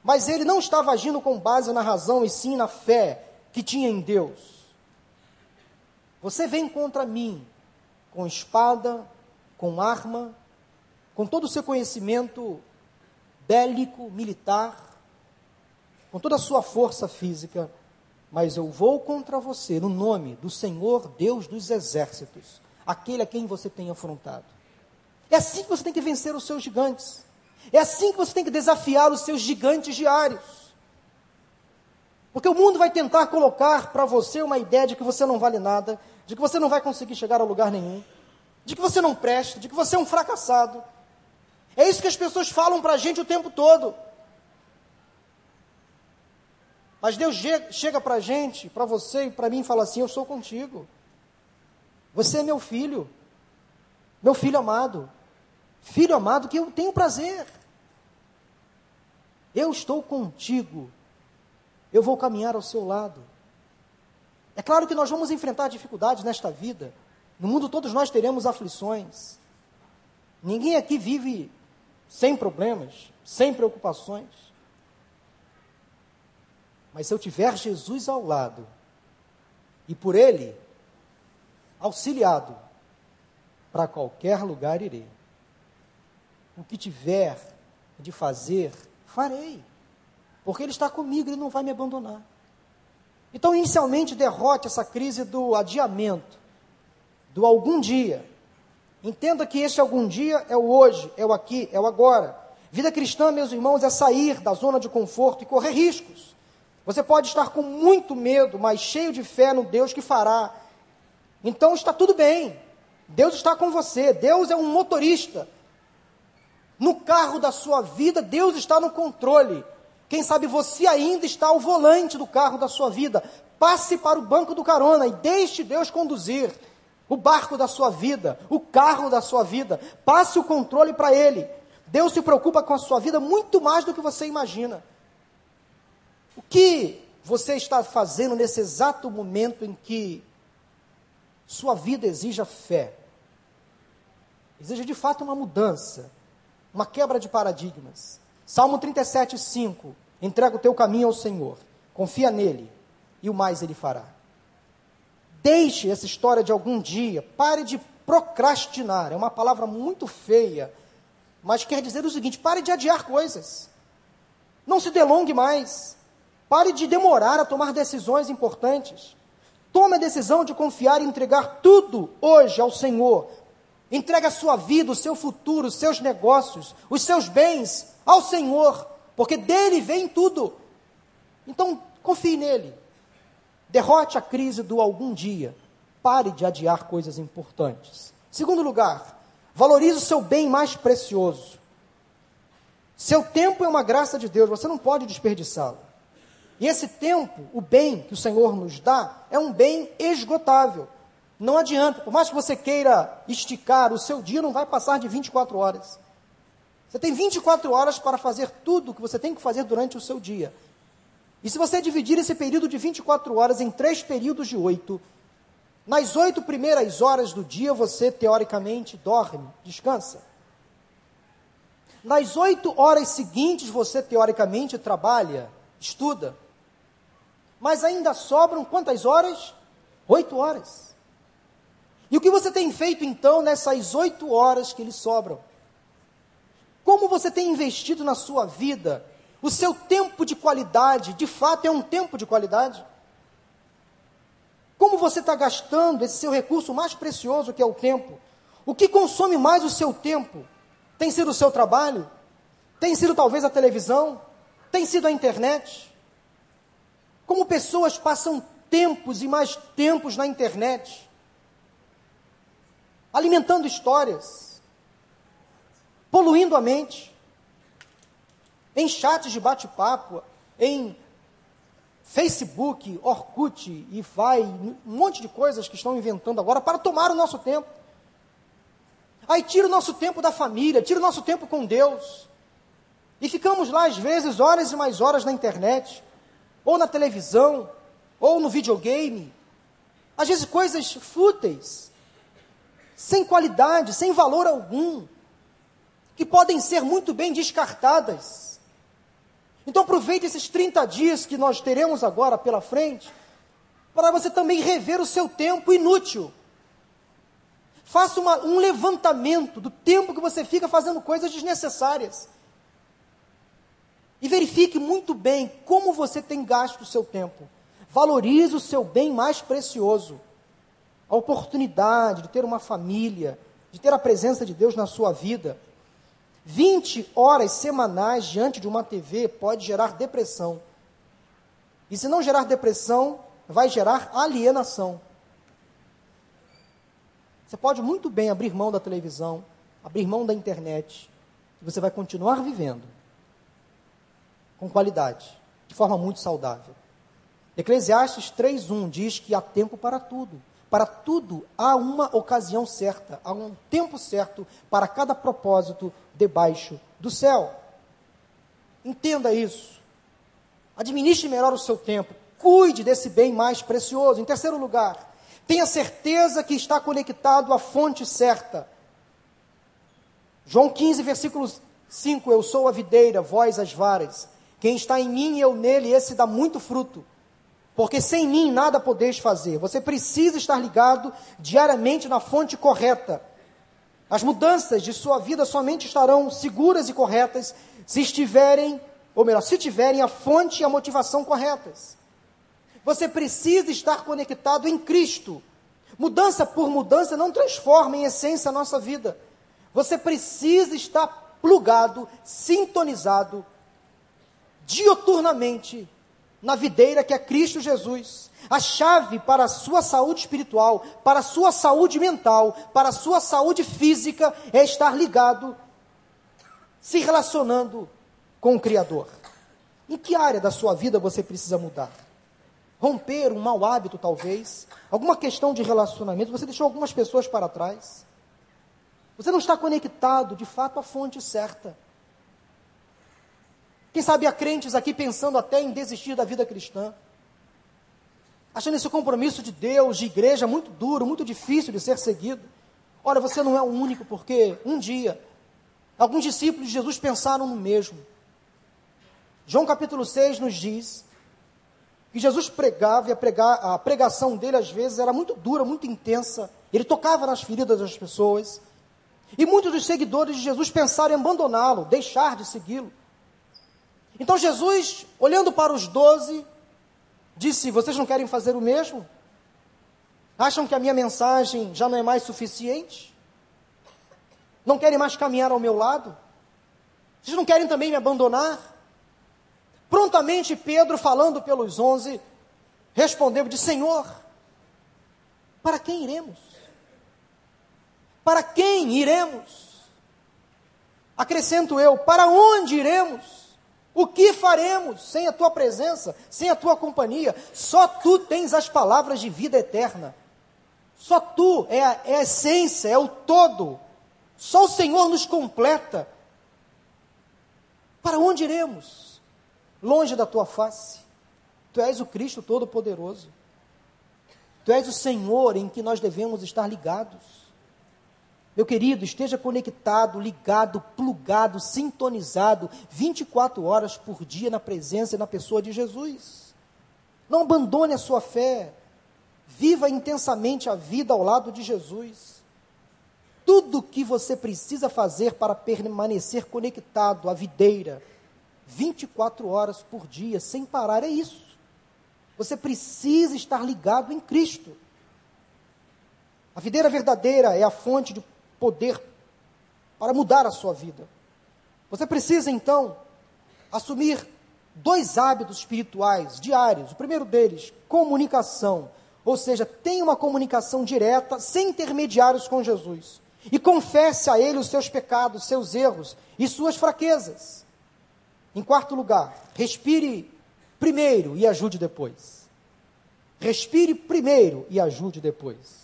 Mas ele não estava agindo com base na razão e sim na fé que tinha em Deus. Você vem contra mim com espada, com arma, com todo o seu conhecimento bélico, militar, com toda a sua força física, mas eu vou contra você no nome do Senhor Deus dos exércitos, aquele a quem você tem afrontado. É assim que você tem que vencer os seus gigantes. É assim que você tem que desafiar os seus gigantes diários. Porque o mundo vai tentar colocar para você uma ideia de que você não vale nada, de que você não vai conseguir chegar a lugar nenhum, de que você não presta, de que você é um fracassado. É isso que as pessoas falam para a gente o tempo todo. Mas Deus chega para a gente, para você e para mim, e fala assim: Eu sou contigo. Você é meu filho, meu filho amado, filho amado que eu tenho prazer. Eu estou contigo, eu vou caminhar ao seu lado. É claro que nós vamos enfrentar dificuldades nesta vida, no mundo todos nós teremos aflições. Ninguém aqui vive sem problemas, sem preocupações. Mas se eu tiver Jesus ao lado e por ele auxiliado, para qualquer lugar irei. O que tiver de fazer, farei. Porque ele está comigo, ele não vai me abandonar. Então, inicialmente, derrote essa crise do adiamento, do algum dia. Entenda que esse algum dia é o hoje, é o aqui, é o agora. Vida cristã, meus irmãos, é sair da zona de conforto e correr riscos. Você pode estar com muito medo, mas cheio de fé no Deus que fará. Então está tudo bem. Deus está com você. Deus é um motorista. No carro da sua vida, Deus está no controle. Quem sabe você ainda está ao volante do carro da sua vida. Passe para o banco do carona e deixe Deus conduzir o barco da sua vida, o carro da sua vida. Passe o controle para Ele. Deus se preocupa com a sua vida muito mais do que você imagina. O que você está fazendo nesse exato momento em que sua vida exija fé? Exige de fato uma mudança, uma quebra de paradigmas. Salmo 37, 5. Entrega o teu caminho ao Senhor, confia nele, e o mais ele fará. Deixe essa história de algum dia, pare de procrastinar. É uma palavra muito feia, mas quer dizer o seguinte: pare de adiar coisas. Não se delongue mais. Pare de demorar a tomar decisões importantes. Tome a decisão de confiar e entregar tudo hoje ao Senhor. Entregue a sua vida, o seu futuro, os seus negócios, os seus bens ao Senhor, porque dele vem tudo. Então, confie nele. Derrote a crise do algum dia. Pare de adiar coisas importantes. Segundo lugar, valorize o seu bem mais precioso. Seu tempo é uma graça de Deus, você não pode desperdiçá-lo. E esse tempo, o bem que o Senhor nos dá, é um bem esgotável. Não adianta, por mais que você queira esticar, o seu dia não vai passar de 24 horas. Você tem 24 horas para fazer tudo o que você tem que fazer durante o seu dia. E se você dividir esse período de 24 horas em três períodos de oito, nas oito primeiras horas do dia você, teoricamente, dorme, descansa. Nas oito horas seguintes você, teoricamente, trabalha, estuda. Mas ainda sobram quantas horas? Oito horas. E o que você tem feito então nessas oito horas que lhe sobram? Como você tem investido na sua vida? O seu tempo de qualidade, de fato, é um tempo de qualidade? Como você está gastando esse seu recurso mais precioso que é o tempo? O que consome mais o seu tempo? Tem sido o seu trabalho? Tem sido talvez a televisão? Tem sido a internet? Como pessoas passam tempos e mais tempos na internet, alimentando histórias, poluindo a mente, em chats de bate-papo, em Facebook, Orkut e vai, um monte de coisas que estão inventando agora para tomar o nosso tempo. Aí tira o nosso tempo da família, tira o nosso tempo com Deus. E ficamos lá, às vezes, horas e mais horas na internet, ou na televisão, ou no videogame. Às vezes coisas fúteis, sem qualidade, sem valor algum, que podem ser muito bem descartadas. Então aproveite esses 30 dias que nós teremos agora pela frente, para você também rever o seu tempo inútil. Faça uma, um levantamento do tempo que você fica fazendo coisas desnecessárias. E verifique muito bem como você tem gasto o seu tempo. Valorize o seu bem mais precioso. A oportunidade de ter uma família, de ter a presença de Deus na sua vida. 20 horas semanais diante de uma TV pode gerar depressão. E se não gerar depressão, vai gerar alienação. Você pode muito bem abrir mão da televisão, abrir mão da internet, e você vai continuar vivendo com qualidade, de forma muito saudável. Eclesiastes 3:1 diz que há tempo para tudo. Para tudo há uma ocasião certa, há um tempo certo para cada propósito debaixo do céu. Entenda isso. Administre melhor o seu tempo. Cuide desse bem mais precioso. Em terceiro lugar, Tenha certeza que está conectado à fonte certa. João 15, versículo 5: Eu sou a videira, vós as varas. Quem está em mim e eu nele, esse dá muito fruto. Porque sem mim nada podeis fazer. Você precisa estar ligado diariamente na fonte correta. As mudanças de sua vida somente estarão seguras e corretas se estiverem, ou melhor, se tiverem a fonte e a motivação corretas. Você precisa estar conectado em Cristo. Mudança por mudança não transforma em essência a nossa vida. Você precisa estar plugado, sintonizado, dioturnamente na videira que é Cristo Jesus. A chave para a sua saúde espiritual, para a sua saúde mental, para a sua saúde física é estar ligado, se relacionando com o Criador. Em que área da sua vida você precisa mudar? romper um mau hábito, talvez, alguma questão de relacionamento, você deixou algumas pessoas para trás. Você não está conectado, de fato, à fonte certa. Quem sabe há crentes aqui pensando até em desistir da vida cristã, achando esse compromisso de Deus, de igreja, muito duro, muito difícil de ser seguido. Olha, você não é o único, porque um dia, alguns discípulos de Jesus pensaram no mesmo. João capítulo 6 nos diz que Jesus pregava e a, pregar, a pregação dele às vezes era muito dura, muito intensa. Ele tocava nas feridas das pessoas. E muitos dos seguidores de Jesus pensaram em abandoná-lo, deixar de segui-lo. Então Jesus, olhando para os doze, disse: Vocês não querem fazer o mesmo? Acham que a minha mensagem já não é mais suficiente? Não querem mais caminhar ao meu lado? Vocês não querem também me abandonar? Prontamente Pedro, falando pelos onze, respondeu: de Senhor, para quem iremos? Para quem iremos? Acrescento eu: para onde iremos? O que faremos sem a tua presença, sem a tua companhia? Só tu tens as palavras de vida eterna. Só tu é a, é a essência, é o todo. Só o Senhor nos completa. Para onde iremos? longe da tua face. Tu és o Cristo Todo-Poderoso. Tu és o Senhor em que nós devemos estar ligados. Meu querido, esteja conectado, ligado, plugado, sintonizado 24 horas por dia na presença e na pessoa de Jesus. Não abandone a sua fé. Viva intensamente a vida ao lado de Jesus. Tudo o que você precisa fazer para permanecer conectado à videira, 24 horas por dia, sem parar, é isso. Você precisa estar ligado em Cristo. A videira verdadeira é a fonte de poder para mudar a sua vida. Você precisa então assumir dois hábitos espirituais diários. O primeiro deles, comunicação. Ou seja, tenha uma comunicação direta, sem intermediários com Jesus. E confesse a Ele os seus pecados, seus erros e suas fraquezas. Em quarto lugar, respire primeiro e ajude depois. Respire primeiro e ajude depois.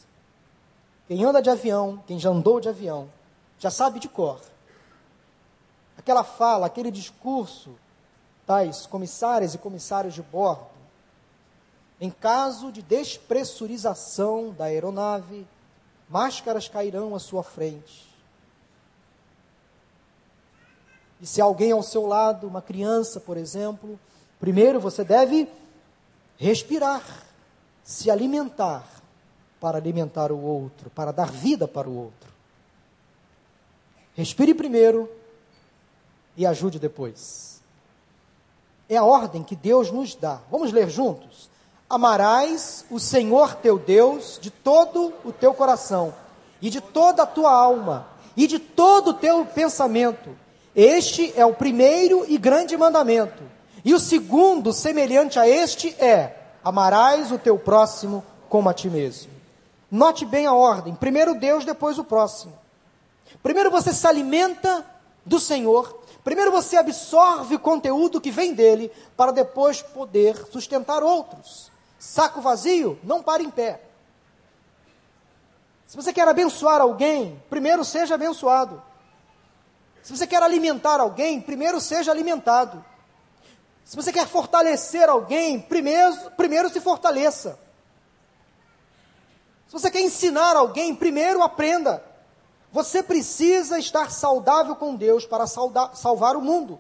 Quem anda de avião, quem já andou de avião, já sabe de cor. Aquela fala, aquele discurso tais comissárias e comissários de bordo. Em caso de despressurização da aeronave, máscaras cairão à sua frente. E se alguém ao seu lado, uma criança, por exemplo, primeiro você deve respirar, se alimentar para alimentar o outro, para dar vida para o outro. Respire primeiro e ajude depois. É a ordem que Deus nos dá. Vamos ler juntos? Amarás o Senhor teu Deus de todo o teu coração, e de toda a tua alma, e de todo o teu pensamento. Este é o primeiro e grande mandamento. E o segundo, semelhante a este, é: amarás o teu próximo como a ti mesmo. Note bem a ordem: primeiro Deus, depois o próximo. Primeiro você se alimenta do Senhor, primeiro você absorve o conteúdo que vem dele, para depois poder sustentar outros. Saco vazio, não para em pé. Se você quer abençoar alguém, primeiro seja abençoado. Se você quer alimentar alguém, primeiro seja alimentado. Se você quer fortalecer alguém, primeiro, primeiro se fortaleça. Se você quer ensinar alguém, primeiro aprenda. Você precisa estar saudável com Deus para salvar o mundo.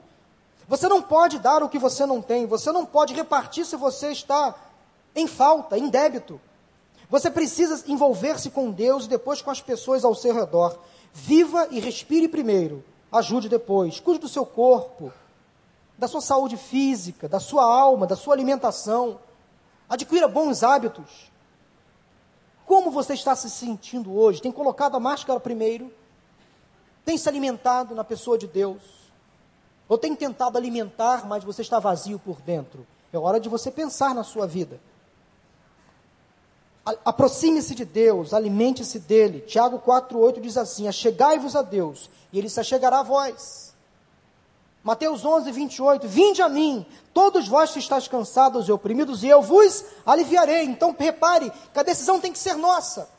Você não pode dar o que você não tem, você não pode repartir se você está em falta, em débito. Você precisa envolver-se com Deus e depois com as pessoas ao seu redor. Viva e respire primeiro, ajude depois, cuide do seu corpo, da sua saúde física, da sua alma, da sua alimentação. Adquira bons hábitos. Como você está se sentindo hoje? Tem colocado a máscara primeiro? Tem se alimentado na pessoa de Deus? Ou tem tentado alimentar, mas você está vazio por dentro? É hora de você pensar na sua vida. Aproxime-se de Deus, alimente-se dele. Tiago 4,8 diz assim: Achegai-vos a Deus, e ele se achegará a vós. Mateus 11, 28, Vinde a mim, todos vós que estáis cansados e oprimidos, e eu vos aliviarei. Então, repare que a decisão tem que ser nossa.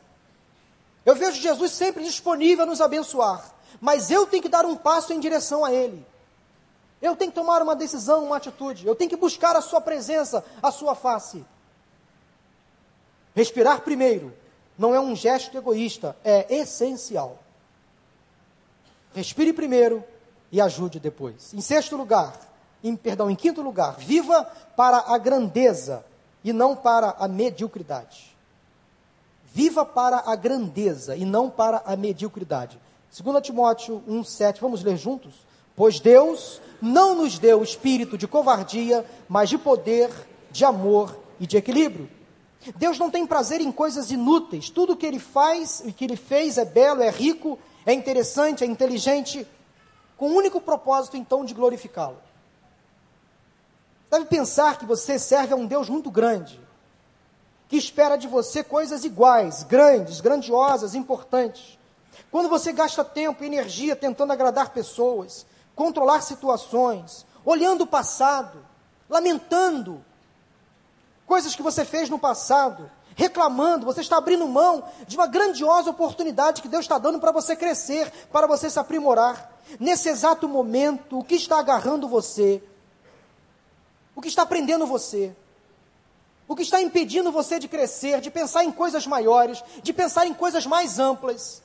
Eu vejo Jesus sempre disponível a nos abençoar, mas eu tenho que dar um passo em direção a Ele. Eu tenho que tomar uma decisão, uma atitude. Eu tenho que buscar a Sua presença, a Sua face. Respirar primeiro não é um gesto egoísta, é essencial. Respire primeiro, e ajude depois. Em sexto lugar, em, perdão, em quinto lugar, viva para a grandeza e não para a mediocridade. Viva para a grandeza e não para a mediocridade. 2 Timóteo 1,7, vamos ler juntos? Pois Deus não nos deu espírito de covardia, mas de poder, de amor e de equilíbrio. Deus não tem prazer em coisas inúteis. Tudo que ele faz e que ele fez é belo, é rico, é interessante, é inteligente com o único propósito então de glorificá-lo. Deve pensar que você serve a um Deus muito grande, que espera de você coisas iguais, grandes, grandiosas, importantes. Quando você gasta tempo e energia tentando agradar pessoas, controlar situações, olhando o passado, lamentando coisas que você fez no passado, reclamando, você está abrindo mão de uma grandiosa oportunidade que Deus está dando para você crescer, para você se aprimorar nesse exato momento, o que está agarrando você, o que está prendendo você, o que está impedindo você de crescer, de pensar em coisas maiores, de pensar em coisas mais amplas.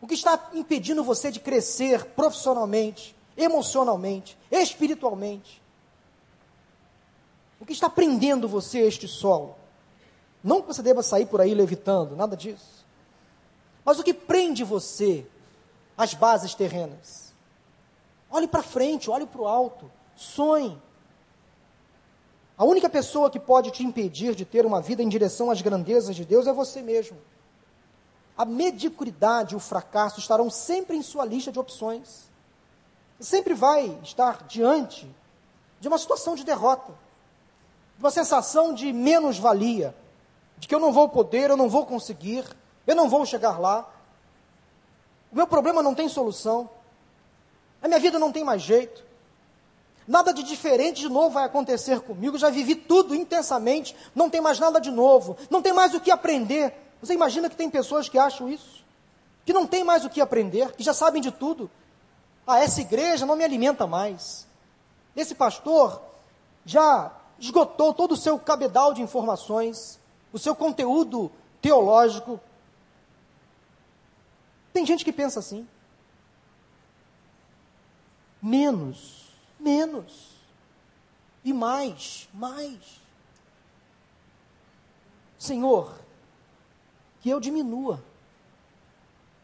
O que está impedindo você de crescer profissionalmente, emocionalmente, espiritualmente? O que está prendendo você a este solo? Não que você deva sair por aí levitando, nada disso. Mas o que prende você as bases terrenas. Olhe para frente, olhe para o alto, sonhe. A única pessoa que pode te impedir de ter uma vida em direção às grandezas de Deus é você mesmo. A mediocridade e o fracasso estarão sempre em sua lista de opções. Sempre vai estar diante de uma situação de derrota, de uma sensação de menos-valia, de que eu não vou poder, eu não vou conseguir, eu não vou chegar lá. O meu problema não tem solução. A minha vida não tem mais jeito. Nada de diferente de novo vai acontecer comigo. Já vivi tudo intensamente. Não tem mais nada de novo. Não tem mais o que aprender. Você imagina que tem pessoas que acham isso? Que não tem mais o que aprender, que já sabem de tudo. Ah, essa igreja não me alimenta mais. Esse pastor já esgotou todo o seu cabedal de informações, o seu conteúdo teológico, tem gente que pensa assim. menos, menos. E mais, mais. Senhor, que eu diminua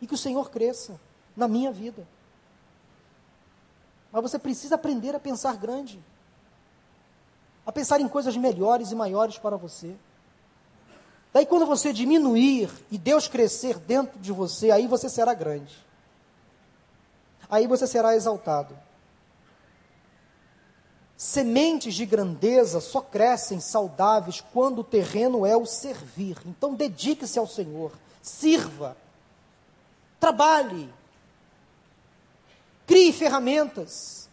e que o Senhor cresça na minha vida. Mas você precisa aprender a pensar grande, a pensar em coisas melhores e maiores para você. Daí, quando você diminuir e Deus crescer dentro de você, aí você será grande. Aí você será exaltado. Sementes de grandeza só crescem saudáveis quando o terreno é o servir. Então, dedique-se ao Senhor, sirva, trabalhe, crie ferramentas,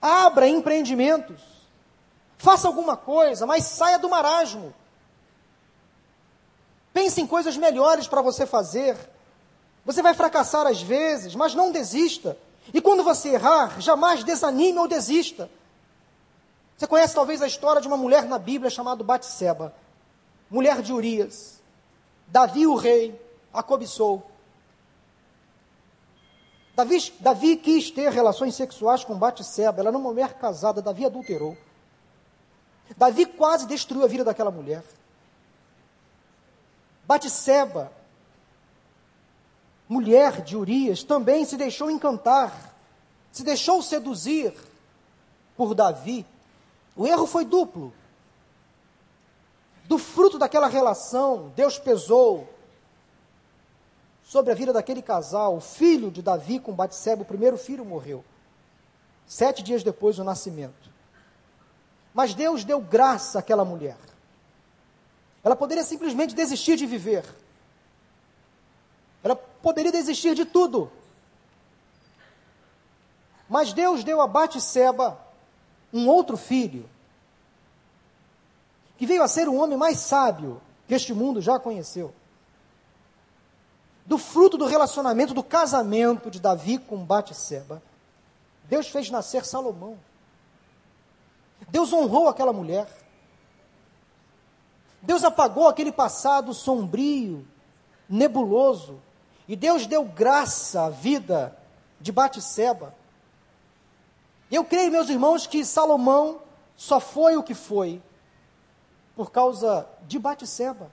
abra empreendimentos, faça alguma coisa, mas saia do marasmo. Pense em coisas melhores para você fazer. Você vai fracassar às vezes, mas não desista. E quando você errar, jamais desanime ou desista. Você conhece talvez a história de uma mulher na Bíblia chamada Batseba, mulher de Urias. Davi, o rei, a cobiçou. Davi, Davi quis ter relações sexuais com Batseba, ela era uma mulher casada, Davi adulterou. Davi quase destruiu a vida daquela mulher. Batseba, mulher de Urias, também se deixou encantar, se deixou seduzir por Davi. O erro foi duplo. Do fruto daquela relação, Deus pesou sobre a vida daquele casal. O filho de Davi com Batseba, o primeiro filho, morreu. Sete dias depois do nascimento. Mas Deus deu graça àquela mulher. Ela poderia simplesmente desistir de viver. Ela poderia desistir de tudo. Mas Deus deu a Batseba um outro filho, que veio a ser o homem mais sábio que este mundo já conheceu. Do fruto do relacionamento, do casamento de Davi com Batseba, Deus fez nascer Salomão. Deus honrou aquela mulher. Deus apagou aquele passado sombrio, nebuloso, e Deus deu graça à vida de Batseba. Eu creio, meus irmãos, que Salomão só foi o que foi por causa de Batseba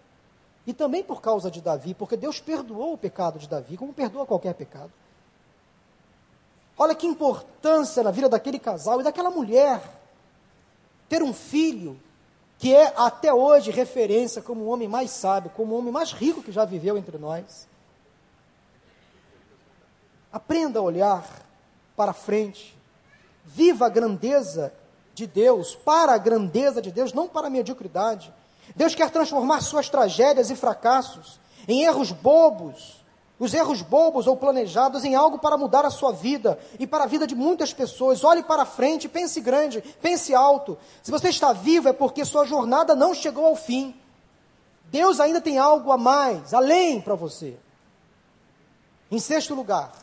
e também por causa de Davi, porque Deus perdoou o pecado de Davi, como perdoa qualquer pecado. Olha que importância na vida daquele casal e daquela mulher ter um filho que é até hoje referência como o homem mais sábio, como o homem mais rico que já viveu entre nós. Aprenda a olhar para frente. Viva a grandeza de Deus, para a grandeza de Deus, não para a mediocridade. Deus quer transformar suas tragédias e fracassos em erros bobos, os erros bobos ou planejados em algo para mudar a sua vida e para a vida de muitas pessoas. Olhe para frente, pense grande, pense alto. Se você está vivo é porque sua jornada não chegou ao fim. Deus ainda tem algo a mais, além para você. Em sexto lugar,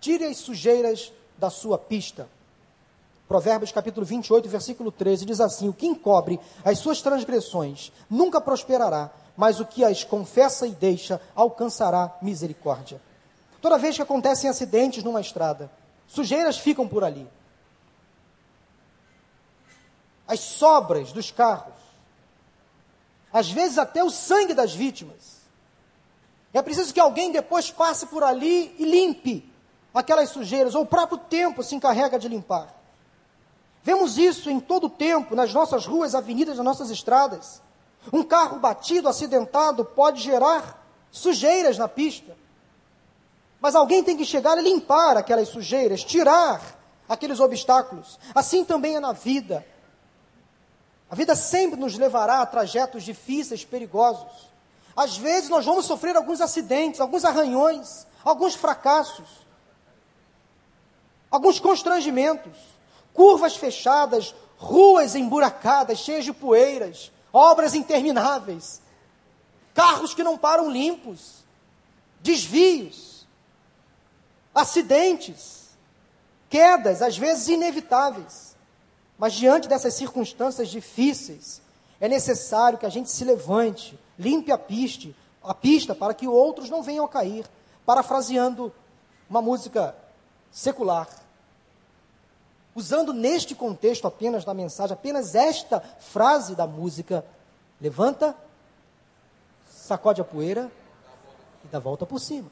tire as sujeiras da sua pista. Provérbios capítulo 28, versículo 13 diz assim: O que encobre as suas transgressões nunca prosperará, mas o que as confessa e deixa alcançará misericórdia. Toda vez que acontecem acidentes numa estrada, sujeiras ficam por ali. As sobras dos carros, às vezes até o sangue das vítimas. É preciso que alguém depois passe por ali e limpe aquelas sujeiras, ou o próprio tempo se encarrega de limpar. Vemos isso em todo o tempo, nas nossas ruas, avenidas, nas nossas estradas. Um carro batido, acidentado, pode gerar sujeiras na pista. Mas alguém tem que chegar e limpar aquelas sujeiras, tirar aqueles obstáculos. Assim também é na vida. A vida sempre nos levará a trajetos difíceis, perigosos. Às vezes nós vamos sofrer alguns acidentes, alguns arranhões, alguns fracassos, alguns constrangimentos, curvas fechadas, ruas emburacadas, cheias de poeiras, obras intermináveis, carros que não param limpos, desvios, acidentes, quedas, às vezes inevitáveis. Mas diante dessas circunstâncias difíceis, é necessário que a gente se levante, limpe a pista, a pista para que outros não venham a cair. Parafraseando uma música secular. Usando neste contexto apenas da mensagem, apenas esta frase da música: levanta, sacode a poeira e dá volta por cima.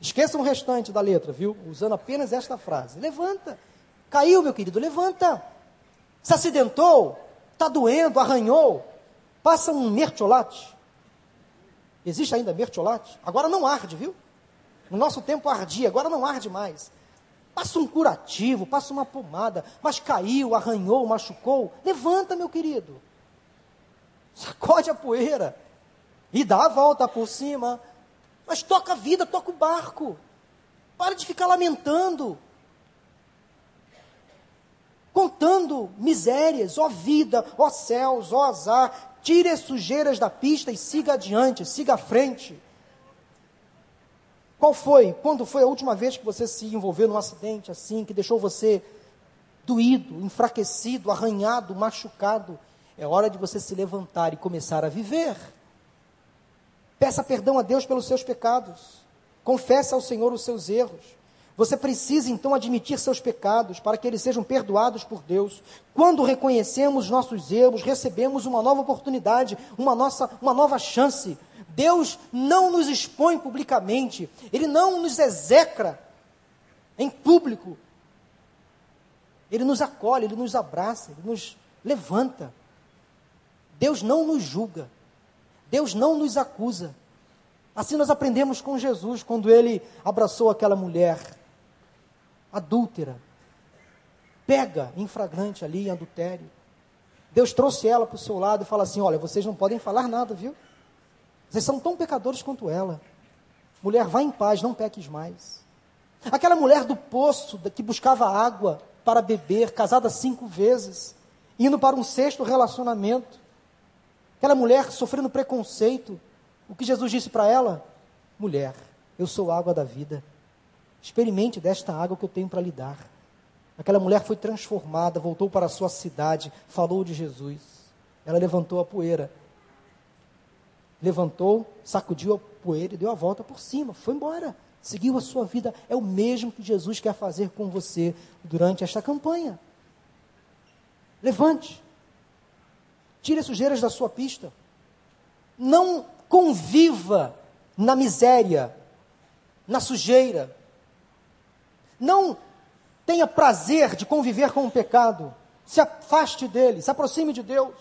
Esqueçam o restante da letra, viu? Usando apenas esta frase: levanta. Caiu, meu querido, levanta. Se acidentou, está doendo, arranhou. Passa um mertiolate. Existe ainda mertiolate? Agora não arde, viu? No nosso tempo ardia, agora não arde mais. Passa um curativo, passa uma pomada, mas caiu, arranhou, machucou. Levanta, meu querido. Sacode a poeira e dá a volta por cima. Mas toca a vida, toca o barco. Para de ficar lamentando. Contando misérias, ó vida, ó céus, ó azar. Tire as sujeiras da pista e siga adiante, siga à frente. Qual foi? Quando foi a última vez que você se envolveu num acidente assim, que deixou você doído, enfraquecido, arranhado, machucado? É hora de você se levantar e começar a viver. Peça perdão a Deus pelos seus pecados. Confesse ao Senhor os seus erros. Você precisa então admitir seus pecados para que eles sejam perdoados por Deus. Quando reconhecemos nossos erros, recebemos uma nova oportunidade, uma, nossa, uma nova chance. Deus não nos expõe publicamente, Ele não nos execra em público. Ele nos acolhe, Ele nos abraça, Ele nos levanta. Deus não nos julga, Deus não nos acusa. Assim nós aprendemos com Jesus quando ele abraçou aquela mulher adúltera, pega em flagrante ali em adultério. Deus trouxe ela para o seu lado e fala assim: Olha, vocês não podem falar nada, viu? Vocês são tão pecadores quanto ela. Mulher, vá em paz, não peques mais. Aquela mulher do poço que buscava água para beber, casada cinco vezes, indo para um sexto relacionamento. Aquela mulher sofrendo preconceito. O que Jesus disse para ela? Mulher, eu sou a água da vida. Experimente desta água que eu tenho para lhe dar. Aquela mulher foi transformada, voltou para a sua cidade, falou de Jesus. Ela levantou a poeira levantou, sacudiu a poeira e deu a volta por cima, foi embora, seguiu a sua vida. É o mesmo que Jesus quer fazer com você durante esta campanha. Levante, tire as sujeiras da sua pista, não conviva na miséria, na sujeira, não tenha prazer de conviver com o pecado, se afaste dele, se aproxime de Deus,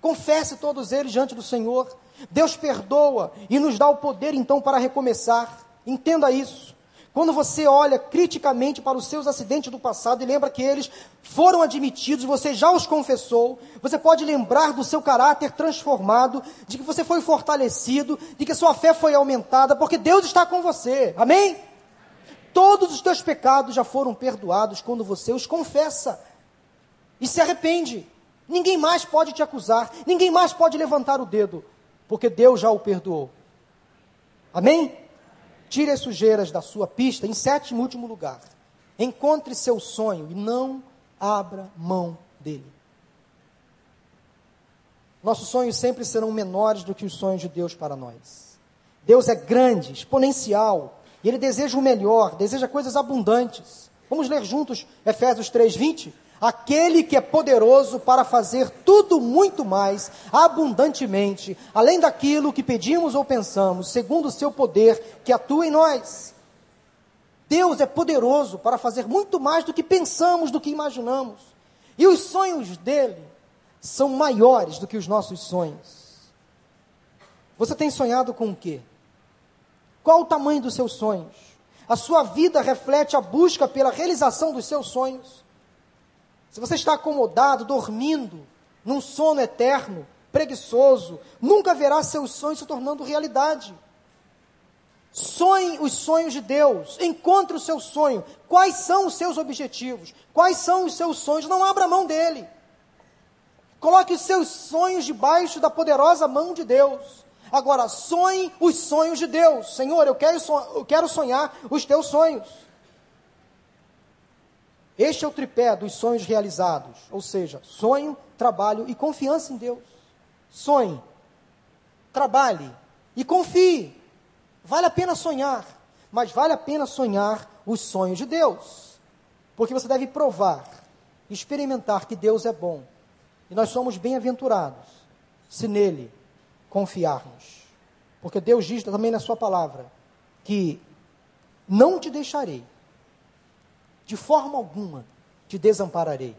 confesse todos eles diante do Senhor Deus perdoa e nos dá o poder então para recomeçar. Entenda isso. Quando você olha criticamente para os seus acidentes do passado e lembra que eles foram admitidos, você já os confessou, você pode lembrar do seu caráter transformado, de que você foi fortalecido, de que sua fé foi aumentada, porque Deus está com você. Amém? Todos os teus pecados já foram perdoados quando você os confessa e se arrepende. Ninguém mais pode te acusar, ninguém mais pode levantar o dedo porque Deus já o perdoou. Amém? Tire as sujeiras da sua pista. Em sétimo e último lugar, encontre seu sonho e não abra mão dele. Nossos sonhos sempre serão menores do que os sonhos de Deus para nós. Deus é grande, exponencial, e Ele deseja o melhor, deseja coisas abundantes. Vamos ler juntos Efésios 3:20? aquele que é poderoso para fazer tudo muito mais abundantemente, além daquilo que pedimos ou pensamos, segundo o seu poder que atua em nós. Deus é poderoso para fazer muito mais do que pensamos, do que imaginamos. E os sonhos dele são maiores do que os nossos sonhos. Você tem sonhado com o quê? Qual o tamanho dos seus sonhos? A sua vida reflete a busca pela realização dos seus sonhos? Se você está acomodado, dormindo, num sono eterno, preguiçoso, nunca verá seus sonhos se tornando realidade. Sonhe os sonhos de Deus, encontre o seu sonho. Quais são os seus objetivos? Quais são os seus sonhos? Não abra mão dele. Coloque os seus sonhos debaixo da poderosa mão de Deus. Agora, sonhe os sonhos de Deus. Senhor, eu quero, eu quero sonhar os teus sonhos. Este é o tripé dos sonhos realizados, ou seja, sonho, trabalho e confiança em Deus. Sonhe, trabalhe e confie. Vale a pena sonhar, mas vale a pena sonhar os sonhos de Deus. Porque você deve provar, experimentar que Deus é bom. E nós somos bem-aventurados se nele confiarmos. Porque Deus diz também na Sua palavra que não te deixarei, de forma alguma te desampararei.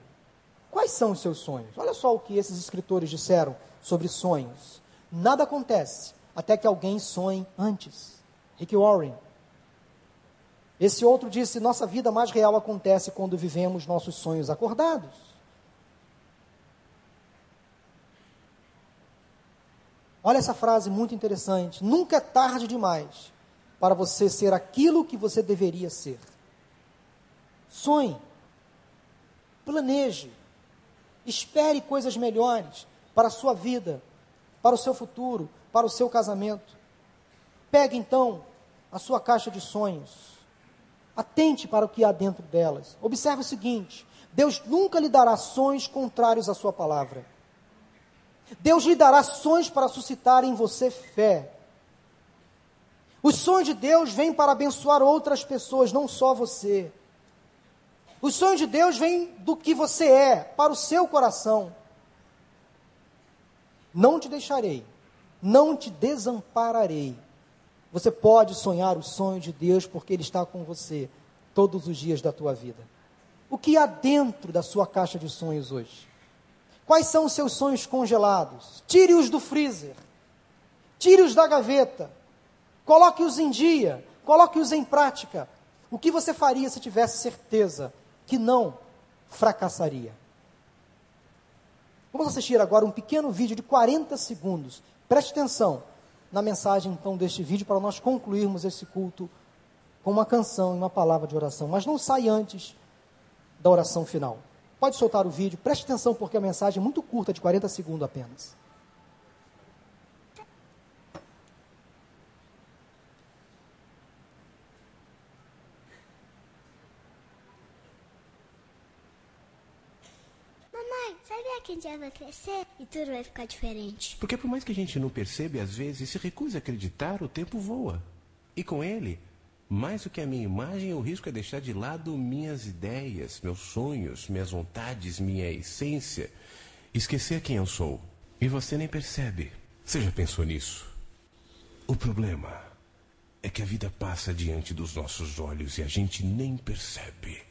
Quais são os seus sonhos? Olha só o que esses escritores disseram sobre sonhos. Nada acontece até que alguém sonhe antes. Rick Warren. Esse outro disse: nossa vida mais real acontece quando vivemos nossos sonhos acordados. Olha essa frase muito interessante. Nunca é tarde demais para você ser aquilo que você deveria ser. Sonhe, planeje, espere coisas melhores para a sua vida, para o seu futuro, para o seu casamento. Pegue então a sua caixa de sonhos. Atente para o que há dentro delas. Observe o seguinte: Deus nunca lhe dará sonhos contrários à sua palavra. Deus lhe dará sonhos para suscitar em você fé. Os sonhos de Deus vêm para abençoar outras pessoas, não só você. Os sonhos de Deus vêm do que você é, para o seu coração. Não te deixarei, não te desampararei. Você pode sonhar o sonho de Deus porque Ele está com você todos os dias da tua vida. O que há dentro da sua caixa de sonhos hoje? Quais são os seus sonhos congelados? Tire-os do freezer. Tire-os da gaveta. Coloque-os em dia. Coloque-os em prática. O que você faria se tivesse certeza que não fracassaria? Vamos assistir agora um pequeno vídeo de 40 segundos. Preste atenção na mensagem então deste vídeo para nós concluirmos esse culto com uma canção e uma palavra de oração. Mas não sai antes da oração final. Pode soltar o vídeo, preste atenção porque a mensagem é muito curta, de 40 segundos apenas. Mamãe, sabia que a gente vai crescer e tudo vai ficar diferente? Porque por mais que a gente não perceba, às vezes se recusa a acreditar, o tempo voa. E com ele, mais do que a minha imagem, o risco é deixar de lado minhas ideias, meus sonhos, minhas vontades, minha essência. Esquecer quem eu sou. E você nem percebe. Você já pensou nisso? O problema é que a vida passa diante dos nossos olhos e a gente nem percebe.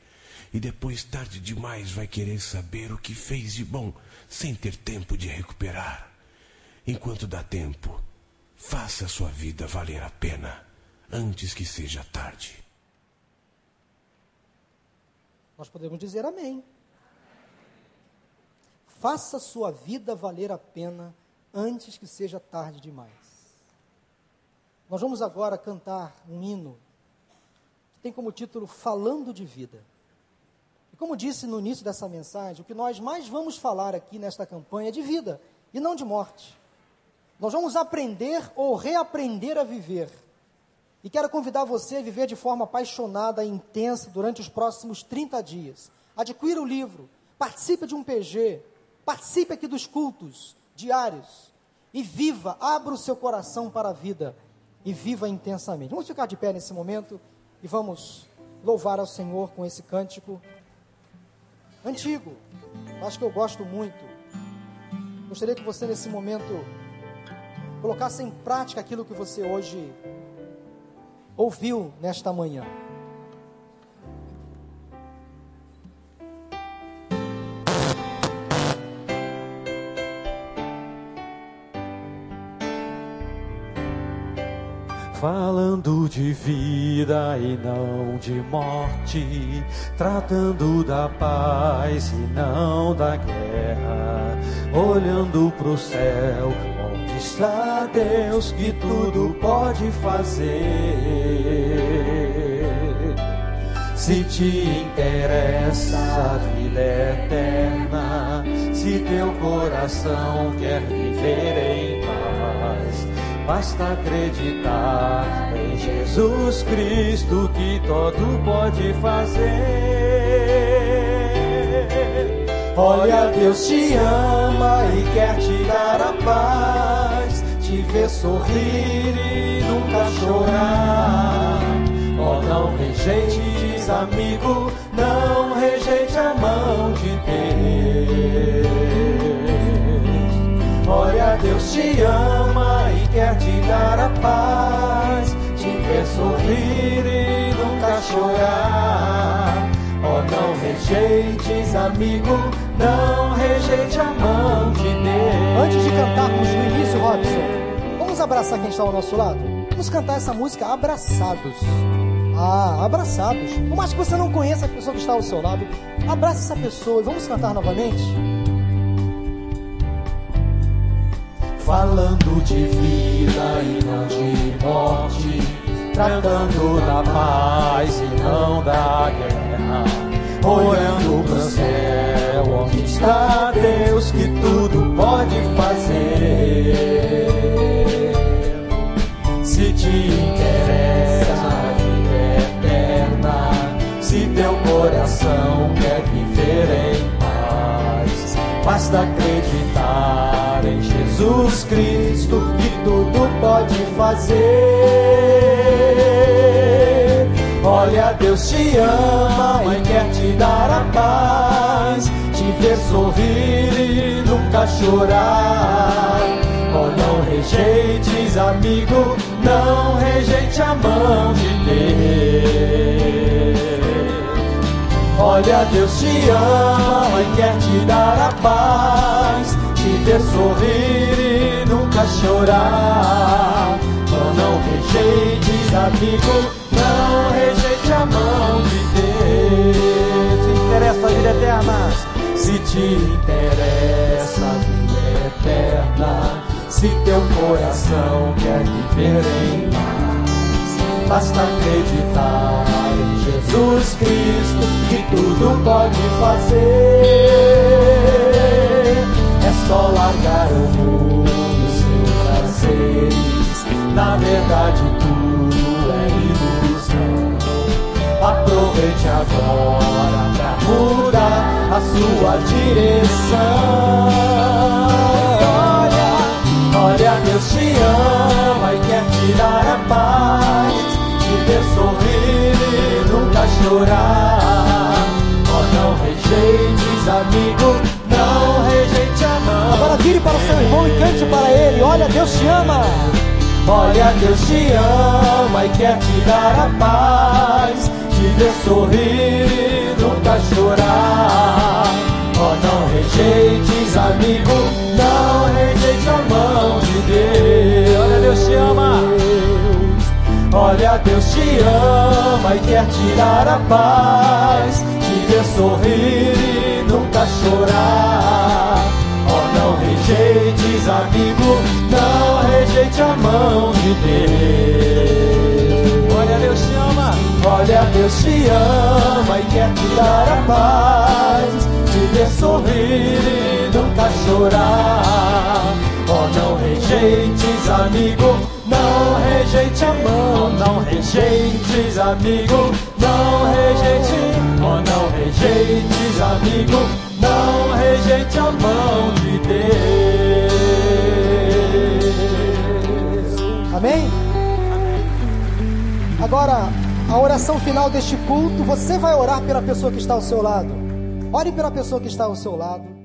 E depois, tarde demais, vai querer saber o que fez de bom, sem ter tempo de recuperar. Enquanto dá tempo, faça a sua vida valer a pena antes que seja tarde. Nós podemos dizer amém. Faça sua vida valer a pena antes que seja tarde demais. Nós vamos agora cantar um hino que tem como título Falando de Vida. E como disse no início dessa mensagem, o que nós mais vamos falar aqui nesta campanha é de vida e não de morte. Nós vamos aprender ou reaprender a viver e quero convidar você a viver de forma apaixonada e intensa durante os próximos 30 dias. Adquira o livro, participe de um PG, participe aqui dos cultos diários e viva, abra o seu coração para a vida e viva intensamente. Vamos ficar de pé nesse momento e vamos louvar ao Senhor com esse cântico antigo. Acho que eu gosto muito. Gostaria que você nesse momento colocasse em prática aquilo que você hoje ouviu nesta manhã. Falando de vida e não de morte, tratando da paz e não da guerra, olhando pro céu está Deus que tudo pode fazer. Se te interessa a vida eterna, se teu coração quer viver em paz, basta acreditar em Jesus Cristo que todo pode fazer. Olha, Deus te ama e te ver sorrir e nunca chorar. Oh, não rejeite rejeites, amigo, não rejeite a mão de Deus. Olha, Deus te ama e quer te dar a paz, te ver sorrir e nunca chorar. Oh, não rejeites, amigo, não rejeite a mão de Deus. Antes de cantarmos no início, Robson, abraçar quem está ao nosso lado? Vamos cantar essa música abraçados. Ah, abraçados. Por mais que você não conheça a pessoa que está ao seu lado, abraça essa pessoa e vamos cantar novamente? Falando de vida e não de morte, tratando da paz e não da guerra, olhando para o céu, onde está Deus que tudo pode fazer. Te interessa a vida eterna, se teu coração quer viver em paz, basta acreditar em Jesus Cristo que tudo pode fazer. Olha, Deus te ama e quer te dar a paz, te ver sorrir e nunca chorar. Oh, não rejeites, amigo, não rejeite a mão de Deus. Olha, Deus te ama e quer te dar a paz, te ver sorrir e nunca chorar. Oh, não rejeites, amigo, não rejeite a mão de Deus. Te interessa a vida eterna? Se te interessa coração quer viver em paz, basta acreditar em Jesus Cristo que tudo pode fazer. É só largar o mundo, seus prazeres. Na verdade, tudo é ilusão. Aproveite agora pra mudar a sua direção. Deus te ama e quer te dar a paz, te ver sorrir e nunca chorar. Oh, não rejeites, amigo, não rejeite a mão. Agora vire para o seu irmão e cante para ele. Olha, Deus te ama. Olha, Deus te ama e quer te dar a paz, te ver sorrir e nunca chorar. Oh, não rejeites, amigo, não rejeite a mão de Deus. Olha, Deus te ama. Olha, Deus te ama e quer te dar a paz, te ver sorrir e nunca chorar. Oh, não rejeites, amigo, não rejeite a mão de Deus. Olha, Deus te ama. Olha, Deus te ama e quer te dar a paz, ver sorrir e nunca chorar. Oh, não rejeites, amigo, não rejeite a mão, não rejeites, amigo, não rejeite, oh, não rejeites, amigo, não rejeite a mão de Deus. Amém? Agora, a oração final deste culto, você vai orar pela pessoa que está ao seu lado. Ore pela pessoa que está ao seu lado.